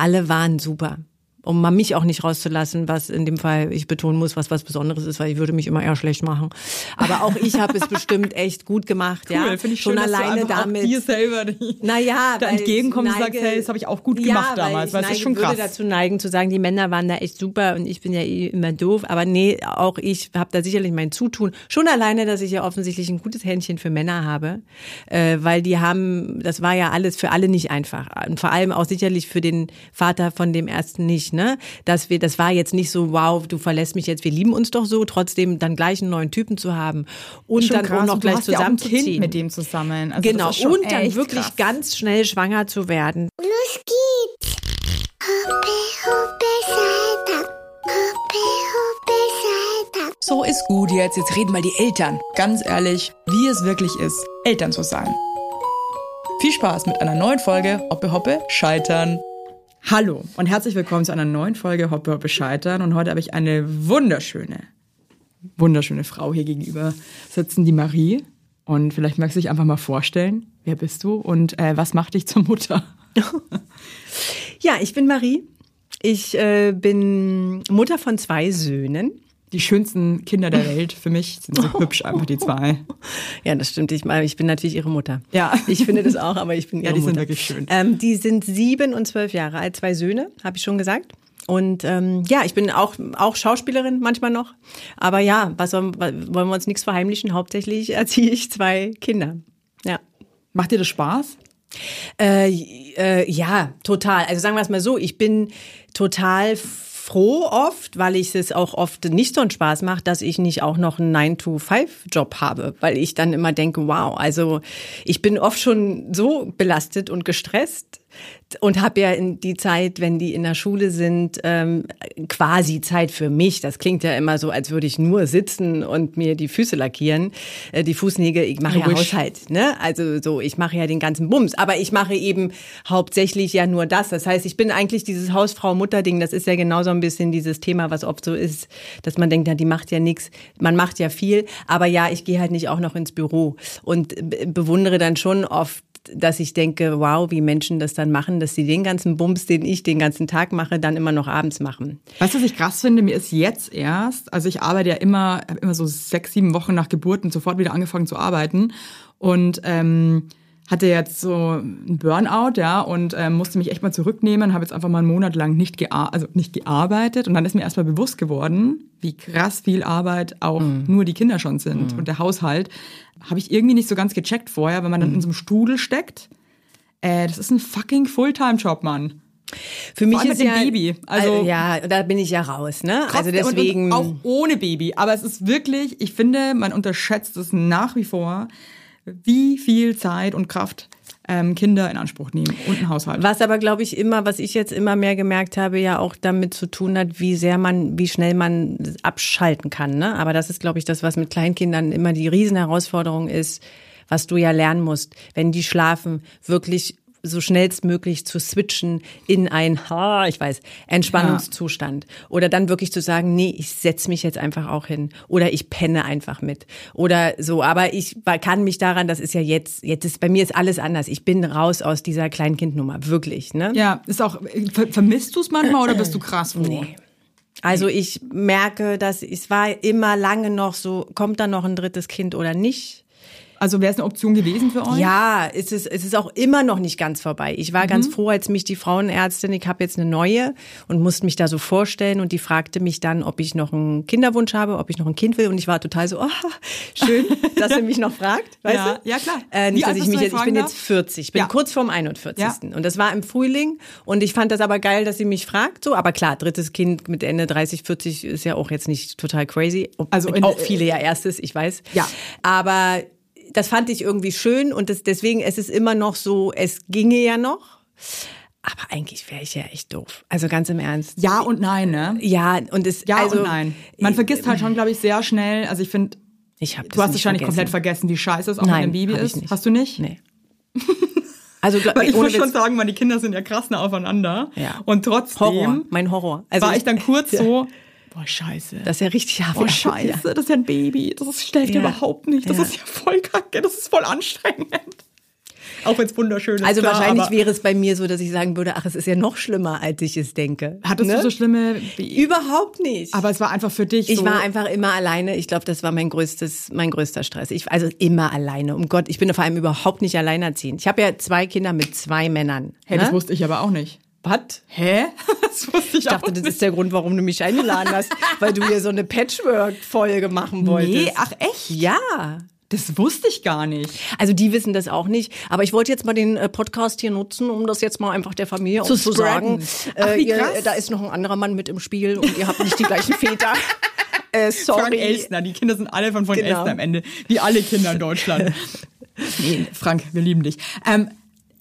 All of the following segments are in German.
alle waren super um mal mich auch nicht rauszulassen, was in dem Fall ich betonen muss, was was Besonderes ist, weil ich würde mich immer eher schlecht machen. Aber auch ich habe es bestimmt echt gut gemacht, cool, ja. Finde ich schon schön, alleine damit. dir selber naja, da entgegenkommst und sagst, hey, das habe ich auch gut gemacht ja, damals, weil ich ist schon würde krass. dazu neigen zu sagen, die Männer waren da echt super und ich bin ja eh immer doof, aber nee, auch ich habe da sicherlich mein Zutun. Schon alleine, dass ich ja offensichtlich ein gutes Händchen für Männer habe, äh, weil die haben, das war ja alles für alle nicht einfach und vor allem auch sicherlich für den Vater von dem ersten nicht, ne? Dass wir, das war jetzt nicht so, wow, du verlässt mich jetzt, wir lieben uns doch so, trotzdem dann gleich einen neuen Typen zu haben und Schon dann krass. auch noch Und du gleich hast ja auch ein zusammenzuziehen. Kind mit dem zusammen. Also Genau, und dann wirklich krass. ganz schnell schwanger zu werden. Los geht's! Hoppe, hoppe. Hoppe, hoppe, Saltag. So ist gut jetzt. Jetzt reden mal die Eltern. Ganz ehrlich, wie es wirklich ist, Eltern zu sein. Viel Spaß mit einer neuen Folge Hoppe Hoppe Scheitern. Hallo und herzlich willkommen zu einer neuen Folge Hoppe Hoppe Scheitern. Und heute habe ich eine wunderschöne, wunderschöne Frau hier gegenüber sitzen, die Marie. Und vielleicht magst du dich einfach mal vorstellen. Wer bist du und äh, was macht dich zur Mutter? Ja, ich bin Marie. Ich äh, bin Mutter von zwei Söhnen. Die schönsten Kinder der Welt für mich sind so hübsch einfach die zwei. Ja, das stimmt. Ich, meine, ich bin natürlich ihre Mutter. Ja. Ich finde das auch, aber ich bin ihre Ja, die Mutter. sind wirklich schön. Ähm, die sind sieben und zwölf Jahre alt. Zwei Söhne, habe ich schon gesagt. Und ähm, ja, ich bin auch, auch Schauspielerin manchmal noch. Aber ja, was sollen, wollen wir uns nichts verheimlichen? Hauptsächlich erziehe ich zwei Kinder. Ja. Macht dir das Spaß? Äh, äh, ja, total. Also sagen wir es mal so, ich bin total froh oft, weil ich es auch oft nicht so einen Spaß macht, dass ich nicht auch noch einen 9-to-5-Job habe, weil ich dann immer denke, wow, also ich bin oft schon so belastet und gestresst und habe ja in die Zeit, wenn die in der Schule sind, ähm, quasi Zeit für mich. Das klingt ja immer so, als würde ich nur sitzen und mir die Füße lackieren, äh, die Fußnägel. Ich mache ja. Haushalt, ne? Also so, ich mache ja den ganzen Bums, aber ich mache eben hauptsächlich ja nur das. Das heißt, ich bin eigentlich dieses Hausfrau-Mutter-Ding. Das ist ja genau so ein bisschen dieses Thema, was oft so ist, dass man denkt, ja, die macht ja nichts. Man macht ja viel, aber ja, ich gehe halt nicht auch noch ins Büro und be- bewundere dann schon oft dass ich denke, wow, wie Menschen das dann machen, dass sie den ganzen Bums, den ich den ganzen Tag mache, dann immer noch abends machen. Weißt du, was ich krass finde? Mir ist jetzt erst, also ich arbeite ja immer, habe immer so sechs, sieben Wochen nach Geburt und sofort wieder angefangen zu arbeiten und ähm, hatte jetzt so einen Burnout, ja, und ähm, musste mich echt mal zurücknehmen, habe jetzt einfach mal einen Monat lang nicht, gear also nicht gearbeitet und dann ist mir erstmal bewusst geworden, wie krass viel Arbeit auch nur die Kinder schon sind und der Haushalt. Habe ich irgendwie nicht so ganz gecheckt vorher, wenn man dann in so einem Strudel steckt. Äh, das ist ein fucking Fulltime-Job, Mann. Für mich ist ja, Baby. Also- ja, da bin ich ja raus, ne? Also deswegen Und, und auch ohne Baby. Aber es ist wirklich, ich finde, man unterschätzt es nach wie vor, wie viel Zeit und Kraft ähm, Kinder in Anspruch nehmen und ein Haushalt. Was aber, glaube ich, immer, was ich jetzt immer mehr gemerkt habe, ja auch damit zu tun hat, wie sehr man, wie schnell man abschalten kann. Ne? Aber das ist, glaube ich, das, was mit Kleinkindern immer die Riesenherausforderung ist, was du ja lernen musst, wenn die schlafen, wirklich so schnellstmöglich zu switchen in ein, ha, ich weiß, Entspannungszustand. Oder dann wirklich zu sagen, nee, ich setz mich jetzt einfach auch hin. Oder ich penne einfach mit. Oder so. Aber ich kann mich daran, das ist ja jetzt, jetzt ist, bei mir ist alles anders. Ich bin raus aus dieser Kleinkindnummer. Wirklich, ne? ja, ist auch, ver vermisst du es manchmal oder bist du krass froh? Nee. Also ich merke, dass es war immer lange noch so, kommt da noch ein drittes Kind oder nicht? Also wäre es eine Option gewesen für euch? Ja, es ist, es ist auch immer noch nicht ganz vorbei. Ich war ganz froh, als mich die Frauenärztin, ich habe jetzt eine neue und musste mich da so vorstellen und die fragte mich dann, ob ich noch einen Kinderwunsch habe, ob ich noch ein Kind will und ich war total so, oh, schön, dass sie mich noch fragt, weißt Ja, du? ja, klar. Äh, Wie nicht, dass ich mich jetzt, ich bin jetzt 40, ich bin Ja. kurz vorm 41. Ja. Und das war im Frühling und ich fand das aber geil, dass sie mich fragt, so, aber klar, drittes Kind mit Ende 30, 40 ist ja auch jetzt nicht total crazy. Also in- auch viele ja erstes, ich weiß. Ja. Aber das fand ich irgendwie schön und das, deswegen es ist immer noch so, es ginge ja noch. Aber eigentlich wäre ich ja echt doof. Also ganz im Ernst. Ja und nein, ne? Ja, und es Ja also, und nein. Man vergisst halt schon, glaube ich, sehr schnell. Also ich finde, Ich habe du hast wahrscheinlich komplett vergessen, wie scheiße es auch Nein, mit einem Baby ich ist. nicht. Hast du nicht? Nee. Also glaub- Weil ich muss schon sagen, meine Kinder sind ja krass nah aufeinander. Ja. Und trotzdem Horror, mein Horror. Also war ich dann kurz Ja. so, boah, scheiße. Das ist ja richtig Oh, scheiße, das ist ja ein Baby. Das ist, schläft Ja. überhaupt nicht. Das Ja. ist ja voll kacke. Das ist voll anstrengend. Auch wenn es wunderschön ist. Also klar, wahrscheinlich wäre es bei mir so, dass ich sagen würde, ach, es ist ja noch schlimmer, als ich es denke. Hattest ne? du so schlimme... Wie, Überhaupt nicht. aber es war einfach für dich ich so... war einfach immer alleine. Ich glaube, das war mein größtes, mein größter Stress. Ich, also immer alleine. Um Gott, ich bin vor allem überhaupt nicht alleinerziehend. Ich habe ja zwei Kinder mit zwei Männern. Hey, ne? das wusste ich aber auch nicht. Was? Hä? Das wusste ich, Ich dachte, das ist der Grund, warum du mich eingeladen hast, weil du hier so eine Patchwork-Folge machen wolltest. Nee, ach echt? Ja. Das wusste ich gar nicht. Also die wissen das auch nicht. Aber ich wollte jetzt mal den äh, Podcast hier nutzen, um das jetzt mal einfach der Familie Zu zu sagen. spreaden. Ach, Äh, wie ihr, krass. da ist noch ein anderer Mann mit im Spiel und ihr habt nicht die gleichen Väter. Äh, sorry. Frank Elstner, die Kinder sind alle von Frank Genau. Elstner am Ende. Wie alle Kinder in Deutschland. nee, Frank, wir lieben dich. Ähm,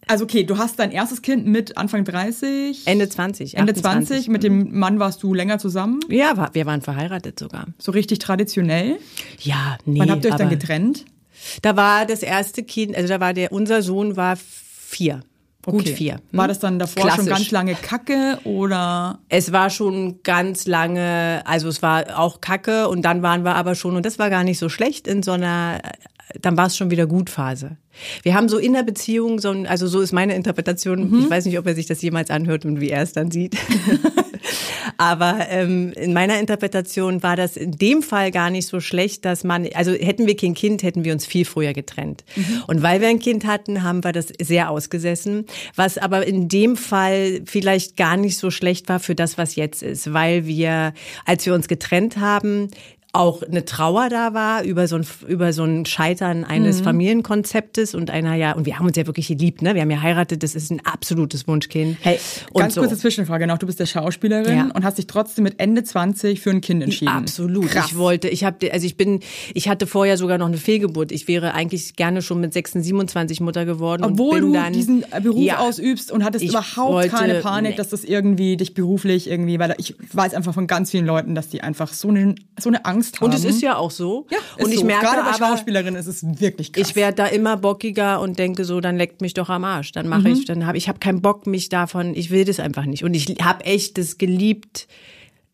also okay, du hast dein erstes Kind mit Anfang 30, Ende 20. Ende 28. 20. Mit dem Mann warst du länger zusammen. Ja, war, wir waren verheiratet sogar. So richtig traditionell. Ja, nee. Wann habt ihr euch dann getrennt? Da war das erste Kind, also da war der, unser Sohn war vier. Gut Okay. vier. War Hm? das dann davor schon Klassisch. ganz lange Kacke oder? Es war schon ganz lange, also es war auch Kacke und dann waren wir aber schon, und das war gar nicht so schlecht, in so einer, dann war es schon wieder Gutphase. Wir haben so in der Beziehung so ein, also so ist meine Interpretation, ich weiß nicht, ob er sich das jemals anhört und wie er es dann sieht. Aber ähm, in meiner Interpretation war das in dem Fall gar nicht so schlecht, dass man, also hätten wir kein Kind, hätten wir uns viel früher getrennt. Und weil wir ein Kind hatten, haben wir das sehr ausgesessen, was aber in dem Fall vielleicht gar nicht so schlecht war für das, was jetzt ist, weil wir, als wir uns getrennt haben, auch eine Trauer da war über so ein, über so ein Scheitern eines Familienkonzeptes und einer, ja, und wir haben uns ja wirklich geliebt, ne? Wir haben ja heiratet, das ist ein absolutes Wunschkind. Hey, und ganz so. kurze Zwischenfrage noch. Du bist ja Schauspielerin Ja. und hast dich trotzdem mit Ende 20 für ein Kind entschieden. Absolut. Krass. Ich wollte, ich habe, also ich bin, ich hatte vorher sogar noch eine Fehlgeburt. Ich wäre eigentlich gerne schon mit 26, 27 Mutter geworden. Obwohl du dann, diesen Beruf Ja. ausübst und hattest überhaupt wollte- keine Panik, nee. dass das irgendwie dich beruflich irgendwie, weil ich weiß einfach von ganz vielen Leuten, dass die einfach so eine, so eine Angst haben. Und es ist ja auch so. ja, und ich so. merke gerade bei aber, Schauspielerinnen ist es wirklich krass. ich werde da immer bockiger und denke so, dann leckt mich doch am Arsch. Dann mache ich, dann habe ich habe keinen Bock mich davon. Ich will das einfach nicht. Und ich habe echt das geliebt.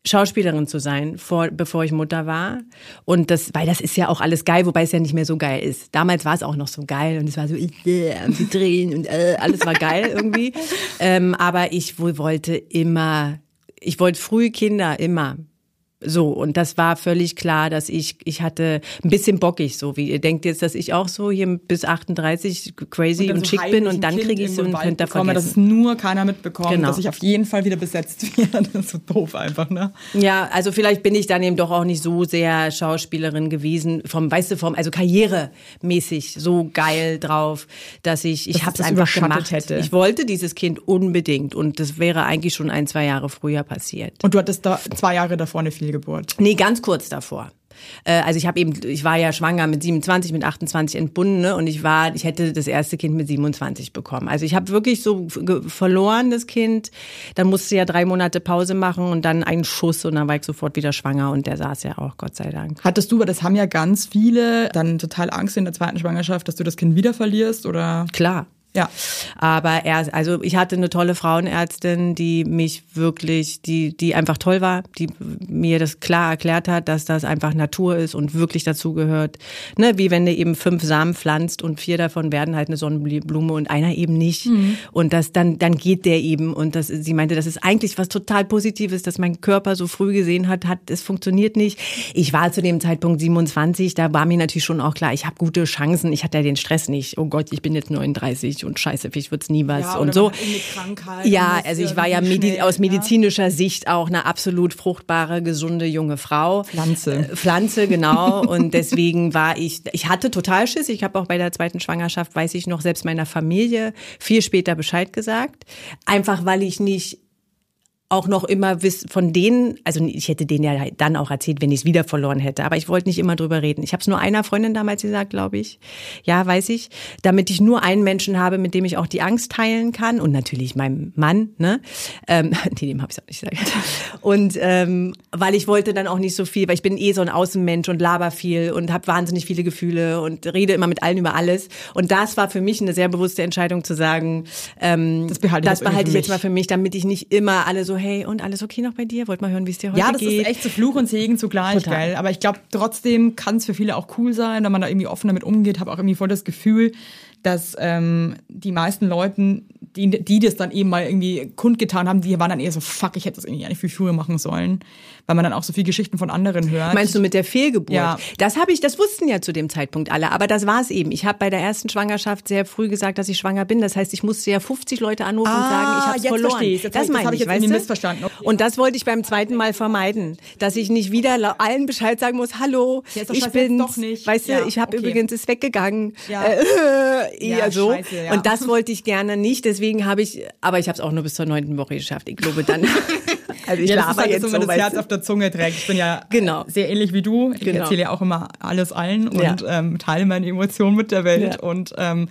Schauspielerin zu sein, vor, bevor ich Mutter war. Und das, weil das ist ja auch alles geil, wobei es ja nicht mehr so geil ist. Damals war es auch noch so geil und es war so, äh, die drehen und äh, alles war geil irgendwie. ähm, aber ich wohl wollte immer, ich wollte früh Kinder, immer. So, und das war völlig klar, dass ich, ich hatte ein bisschen bockig, so wie ihr denkt jetzt, dass ich auch so hier bis 38 crazy und, so schick bin und dann kriege ich so einen Printer bekomme, dass es vergessen. nur keiner mitbekommt, Genau. dass ich auf jeden Fall wieder besetzt werde. Das ist so doof einfach, ne? Ja, also vielleicht bin ich dann eben doch auch nicht so sehr Schauspielerin gewesen, vom, weißt du, vom, also karrieremäßig so geil drauf, dass ich, ich habe es einfach gemacht. hätte. Ich wollte dieses Kind unbedingt und das wäre eigentlich schon ein, zwei Jahre früher passiert. Und du hattest da zwei Jahre davor eine Fehlgeburt. Nee, ganz kurz davor. Äh, Also ich habe eben, ich war ja schwanger mit 27, mit 28 entbunden ne? und ich war, ich hätte das erste Kind mit 27 bekommen. Also ich habe wirklich so verloren das Kind. Dann musste ja drei Monate Pause machen und dann einen Schuss und dann war ich sofort wieder schwanger und der saß ja auch, Gott sei Dank. Hattest du, weil das haben ja ganz viele, dann total Angst in der zweiten Schwangerschaft, dass du das Kind wieder verlierst oder? Klar. Ja. Aber er, also ich hatte eine tolle Frauenärztin, die mich wirklich, die, die einfach toll war, die mir das klar erklärt hat, dass das einfach Natur ist und wirklich dazugehört. Ne, wie wenn du eben fünf Samen pflanzt und vier davon werden halt eine Sonnenblume und einer eben nicht. Und das dann, dann geht der eben. Und das, sie meinte, das ist eigentlich was total Positives, dass mein Körper so früh gesehen hat, hat, es funktioniert nicht. Ich war zu dem Zeitpunkt 27, da war mir natürlich schon auch klar, ich habe gute Chancen, ich hatte ja den Stress nicht. Oh Gott, ich bin jetzt 39 und scheiße, vielleicht wird's nie was Ja, und so. Ja, also ich war ja medi schnell, aus medizinischer Sicht auch eine absolut fruchtbare, gesunde junge Frau. Pflanze. Äh, Pflanze, genau. Und deswegen war ich, ich hatte total Schiss. Ich habe auch bei der zweiten Schwangerschaft, weiß ich noch, selbst meiner Familie viel später Bescheid gesagt. Einfach weil ich nicht auch noch immer von denen, also ich hätte denen ja dann auch erzählt, wenn ich es wieder verloren hätte, aber ich wollte nicht immer drüber reden. Ich habe es nur einer Freundin damals gesagt, glaube ich. Ja, weiß ich, damit ich nur einen Menschen habe, mit dem ich auch die Angst teilen kann und natürlich meinem Mann, ne? Ähm, nee, dem habe ich auch nicht gesagt. Und ähm, weil ich wollte dann auch nicht so viel, weil ich bin eh so ein Außenmensch und laber viel und habe wahnsinnig viele Gefühle und rede immer mit allen über alles. Und das war für mich eine sehr bewusste Entscheidung zu sagen, ähm, Das behalte ich das behalte ich jetzt mal für mich, damit ich nicht immer alle so, hey, und alles okay noch bei dir? Wollt mal hören, wie es dir heute Ja, das geht? ist echt so Fluch und Segen zugleich, Total. geil. Aber ich glaube, trotzdem kann es für viele auch cool sein, wenn man da irgendwie offen damit umgeht. Habe auch irgendwie voll das Gefühl, dass ähm, die meisten Leuten, die, die das dann eben mal irgendwie kundgetan haben, die waren dann eher so, fuck, ich hätte das irgendwie nicht viel früher machen sollen. Weil man dann auch so viele Geschichten von anderen hört. Meinst du mit der Fehlgeburt? Ja. Das habe ich, das wussten ja zu dem Zeitpunkt alle, aber das war es eben. Ich habe bei der ersten Schwangerschaft sehr früh gesagt, dass ich schwanger bin. Das heißt, ich musste ja 50 Leute anrufen und Ah, sagen, ich habe jetzt verloren. verstehe ich's. Jetzt das ich- meine ich jetzt weißt du? missverstanden. Und das wollte ich beim zweiten Mal vermeiden, dass ich nicht wieder allen Bescheid sagen muss, hallo, doch ich jetzt bin's. doch nicht. Weißt du, Ja, ich habe okay. übrigens ist weggegangen. Ja. Äh, Ja, so. scheiße, ja. Und das wollte ich gerne nicht, deswegen habe ich, aber ich habe es auch nur bis zur neunten Woche geschafft. Ich glaube dann. Also ich ja, das laber ist halt jetzt so, so, das Herz auf der Zunge trägt. Ich bin ja Genau. sehr ähnlich wie du. Ich Genau. erzähle ja auch immer alles allen und Ja. ähm, teile meine Emotionen mit der Welt Ja. und ähm,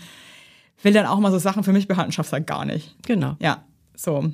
will dann auch mal so Sachen für mich behalten, schaff's halt gar nicht. Genau. Ja, so.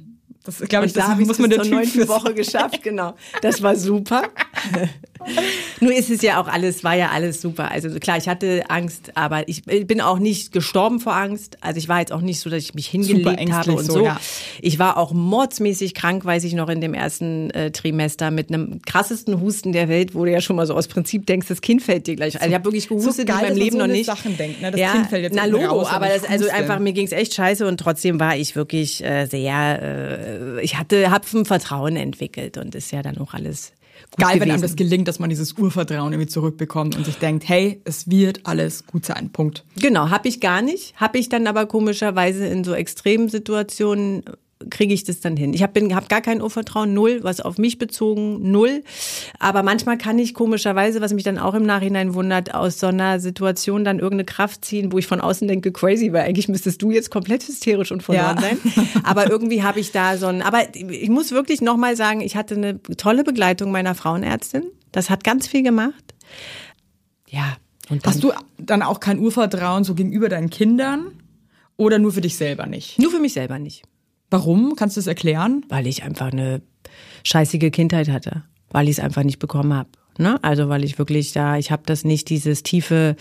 Das glaube ich, Und da das ich muss man der Typ neunten für Woche geschafft, genau. Das war super. Nur ist es ja auch alles, war ja alles super. Also klar, ich hatte Angst, aber ich bin auch nicht gestorben vor Angst. Also ich war jetzt auch nicht so, dass ich mich hingelegt habe und so, so. ja. Ich war auch mordsmäßig krank, weiß ich noch, in dem ersten äh, Trimester mit einem krassesten Husten der Welt, wo du ja schon mal so aus Prinzip denkst, das Kind fällt dir gleich. Also ich habe wirklich gehustet geil, in meinem Leben so noch nicht. Sachen denkt, ne? Das ja, Kind fällt jetzt na Logo, raus, aber das, also einfach mir ging's echt scheiße und trotzdem war ich wirklich äh, sehr, äh, ich hatte, hab ein Vertrauen entwickelt und ist ja dann auch alles gut Geil, wenn gewesen. einem das gelingt, dass man dieses Urvertrauen irgendwie zurückbekommt und sich denkt, hey, es wird alles gut sein. Punkt. Genau, habe ich gar nicht. Habe ich dann aber komischerweise in so extremen Situationen kriege ich das dann hin. Ich habe hab gar kein Urvertrauen, null, was auf mich bezogen, null. Aber manchmal kann ich komischerweise, was mich dann auch im Nachhinein wundert, aus so einer Situation dann irgendeine Kraft ziehen, wo ich von außen denke, crazy, weil eigentlich müsstest du jetzt komplett hysterisch und verloren Ja. sein. Aber irgendwie habe ich da so ein, aber ich muss wirklich nochmal sagen, ich hatte eine tolle Begleitung meiner Frauenärztin. Das hat ganz viel gemacht. Ja. Und Hast du dann auch kein Urvertrauen so gegenüber deinen Kindern oder nur für dich selber nicht? nur für mich selber nicht. Warum? Kannst du das erklären? weil ich einfach eine scheißige Kindheit hatte, weil ich es einfach nicht bekommen habe. Ne? Also weil ich wirklich da, ich habe das nicht, dieses tiefe,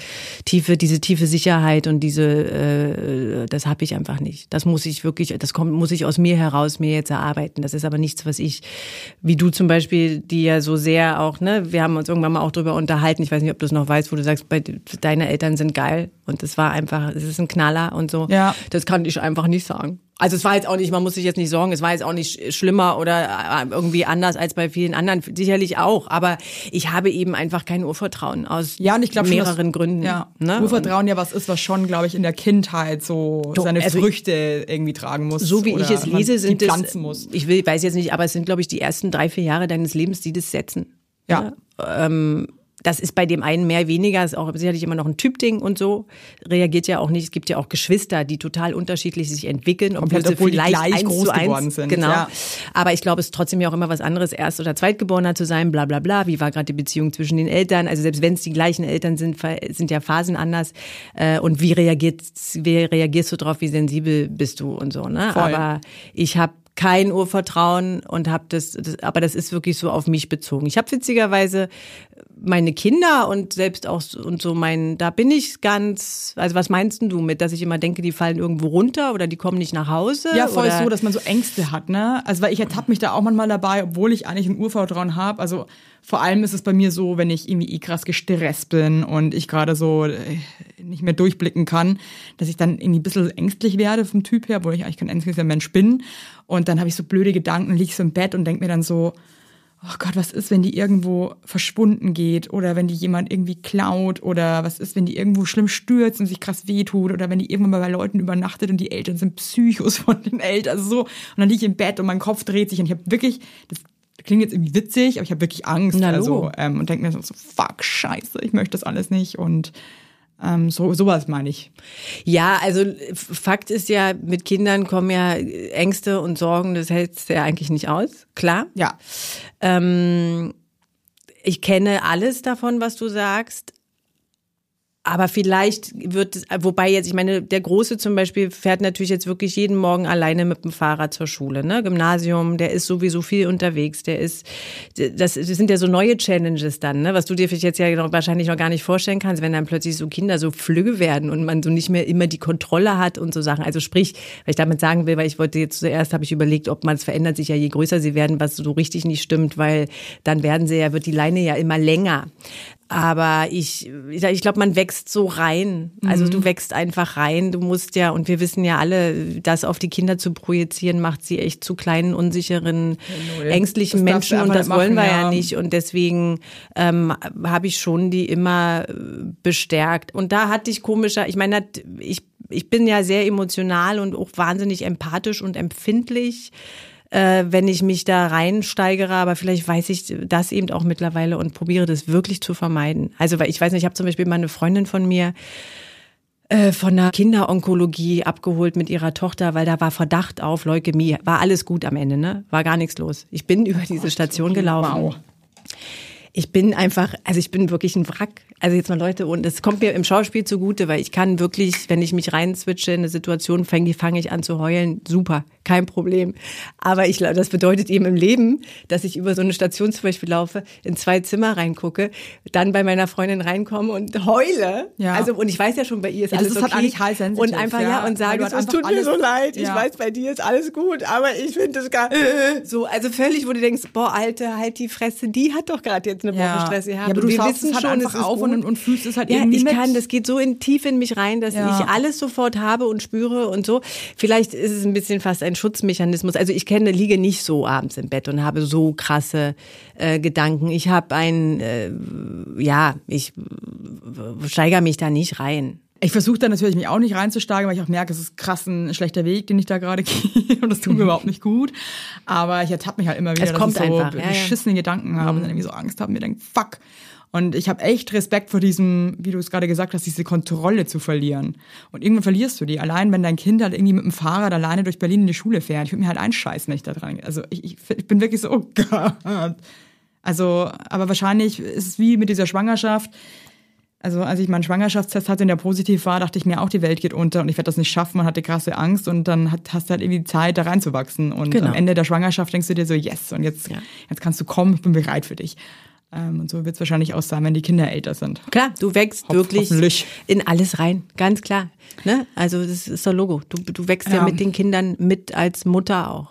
tiefe, diese tiefe Sicherheit und diese, äh, das habe ich einfach nicht. Das muss ich wirklich, das kommt, muss ich aus mir heraus mir jetzt erarbeiten. Das ist aber nichts, was ich, wie du zum Beispiel, die ja so sehr auch, ne, wir haben uns irgendwann mal auch drüber unterhalten. Ich weiß nicht, ob du es noch weißt, wo du sagst, bei, deine Eltern sind geil und es war einfach, es ist ein Knaller und so. Ja. Das kann ich einfach nicht sagen. Also es war jetzt auch nicht, man muss sich jetzt nicht sorgen, es war jetzt auch nicht sch- schlimmer oder äh, irgendwie anders als bei vielen anderen, sicherlich auch, aber ich habe eben einfach kein Urvertrauen aus Ja, und ich glaube mehreren schon, dass, Gründen. Ja, ne? Urvertrauen ja was ist, was schon, glaube ich, in der Kindheit so Doch, seine also Früchte irgendwie tragen muss. so wie ich es lese, sind es, muss. ich will, weiß jetzt nicht, aber es sind, glaube ich, die ersten drei, vier Jahre deines Lebens, die das setzen. Ja. Ähm, das ist bei dem einen mehr, weniger, ist auch sicherlich immer noch ein Typding und so. Reagiert ja auch nicht. Es gibt ja auch Geschwister, die total unterschiedlich sich entwickeln, obwohl Komplett, sie obwohl die vielleicht gleich eins groß zu eins, geworden sind, Genau. ja. Aber ich glaube, es ist trotzdem ja auch immer was anderes, Erst- oder Zweitgeborener zu sein, bla bla bla. Wie war gerade die Beziehung zwischen den Eltern? Also selbst wenn es die gleichen Eltern sind, sind ja Phasen anders. Äh, Und wie, reagiert, wie reagierst du drauf, wie sensibel bist du und so. Ne? Voll. Aber ich habe kein Urvertrauen und habe das, das, aber das ist wirklich so auf mich bezogen. Ich habe witzigerweise meine Kinder und selbst auch so- und so mein, da bin ich ganz, also was meinst du mit, dass ich immer denke, die fallen irgendwo runter oder die kommen nicht nach Hause? Ja, voll oder? so, dass man so Ängste hat, ne? Also weil ich ertappe mich da auch manchmal dabei, obwohl ich eigentlich ein Urvertrauen habe. Also vor allem ist es bei mir so, wenn ich irgendwie eh krass gestresst bin und ich gerade so äh, nicht mehr durchblicken kann, dass ich dann irgendwie ein bisschen ängstlich werde vom Typ her, obwohl ich eigentlich kein ängstlicher Mensch bin. Und dann habe ich so blöde Gedanken, liege so im Bett und denke mir dann so, oh Gott, was ist, wenn die irgendwo verschwunden geht oder wenn die jemand irgendwie klaut oder was ist, wenn die irgendwo schlimm stürzt und sich krass wehtut oder wenn die irgendwann mal bei Leuten übernachtet und die Eltern sind Psychos von den Eltern, also so. Und dann liege ich im Bett und mein Kopf dreht sich und ich habe wirklich, das klingt jetzt irgendwie witzig, aber ich habe wirklich Angst. Na, also, ähm, und denke mir so, so, fuck, scheiße, ich möchte das alles nicht. Und ähm, so sowas meine ich. Ja, also Fakt ist ja, mit Kindern kommen ja Ängste und Sorgen, das hältst du ja eigentlich nicht aus, klar. Ja, Ähm, ich kenne alles davon, was du sagst. Aber vielleicht wird wobei jetzt, ich meine, der Große zum Beispiel fährt natürlich jetzt wirklich jeden Morgen alleine mit dem Fahrrad zur Schule, ne? Gymnasium, der ist sowieso viel unterwegs, der ist, das, das sind ja so neue Challenges dann, ne? Was du dir vielleicht jetzt ja noch, wahrscheinlich noch gar nicht vorstellen kannst, wenn dann plötzlich so Kinder so flügge werden und man so nicht mehr immer die Kontrolle hat und so Sachen. Also sprich, was ich damit sagen will, weil ich wollte jetzt zuerst, habe ich überlegt, ob man es verändert sich ja, je größer sie werden, was so richtig nicht stimmt, weil dann werden sie ja, wird die Leine ja immer länger. Aber ich, ich glaube, man wächst so rein. Also Mhm. du wächst einfach rein. Du musst ja, und wir wissen ja alle, das auf die Kinder zu projizieren, macht sie echt zu kleinen, unsicheren, ängstlichen Das darfst du Menschen. Und das wollen wir ja ja. nicht. Und deswegen ähm, habe ich schon die immer äh, bestärkt. Und da hatte ich komischer, ich meine, ich, ich bin ja sehr emotional und auch wahnsinnig empathisch und empfindlich äh, wenn ich mich da reinsteigere, aber vielleicht weiß ich das eben auch mittlerweile und probiere das wirklich zu vermeiden. Also weil ich weiß nicht, ich habe zum Beispiel mal eine Freundin von mir äh, von der Kinderonkologie abgeholt mit ihrer Tochter, weil da war Verdacht auf Leukämie. War alles gut am Ende, ne? War gar nichts los. Ich bin über diese Station gelaufen. Wow. Ich bin einfach, also ich bin wirklich ein Wrack. Also jetzt mal Leute, und es kommt mir im Schauspiel zugute, weil ich kann wirklich, wenn ich mich reinswitche in eine Situation, fange fange ich an zu heulen. Super, kein Problem. Aber ich glaube, das bedeutet eben im Leben, dass ich über so eine Station zum Beispiel laufe, in zwei Zimmer reingucke, dann bei meiner Freundin reinkomme und heule. Ja. Also, und ich weiß ja schon, bei ihr ist Ja, das alles ist halt okay. eigentlich high sensitive, Und einfach, ja, ja, und sage, es halt einfach tut mir so leid. Ich Ja. weiß, bei dir ist alles gut, aber ich finde es gar, so, also völlig, wo du denkst, boah, Alte, halt die Fresse, die hat doch gerade jetzt eine Woche Ja. Stress gehabt. Ja, aber du wir wissen es halt schon, es ist auf gut. und- und fühlst es halt ja, irgendwie ich mit. kann, das geht so in, tief in mich rein, dass Ja. ich alles sofort habe und spüre und so. Vielleicht ist es ein bisschen fast ein Schutzmechanismus. Also ich kenne, liege nicht so abends im Bett und habe so krasse äh, Gedanken. Ich habe ein, äh, ja, ich steigere mich da nicht rein. Ich versuche da natürlich mich auch nicht reinzusteigen, weil ich auch merke, es ist krass ein schlechter Weg, den ich da gerade gehe und das tut mir überhaupt nicht gut. Aber ich ertappe mich halt immer wieder, Es dass kommt ich so einfach, ja, ja. beschissene Gedanken habe und dann irgendwie so Angst habe und mir denke, fuck. Und ich habe echt Respekt vor diesem, wie du es gerade gesagt hast, diese Kontrolle zu verlieren. Und irgendwann verlierst du die. Allein wenn dein Kind halt irgendwie mit dem Fahrrad alleine durch Berlin in die Schule fährt. Ich würde mir halt einscheißen, wenn ich da dran gehe. Also ich, ich, ich bin wirklich so, oh Gott. Also, aber wahrscheinlich ist es wie mit dieser Schwangerschaft. Also als ich meinen Schwangerschaftstest hatte und der positiv war, dachte ich mir auch, die Welt geht unter und ich werde das nicht schaffen und hatte krasse Angst und dann hat, hast du halt irgendwie Zeit, da reinzuwachsen. Und Genau. am Ende der Schwangerschaft denkst du dir so, yes, und jetzt, Ja. jetzt kannst du kommen, ich bin bereit für dich. Ähm, und so wird es wahrscheinlich auch sein, wenn die Kinder älter sind. Klar, du wächst Hoff- wirklich in alles rein, ganz klar. Ne? Also das ist doch Logo. Du, du wächst ja. Ja. mit den Kindern mit als Mutter auch.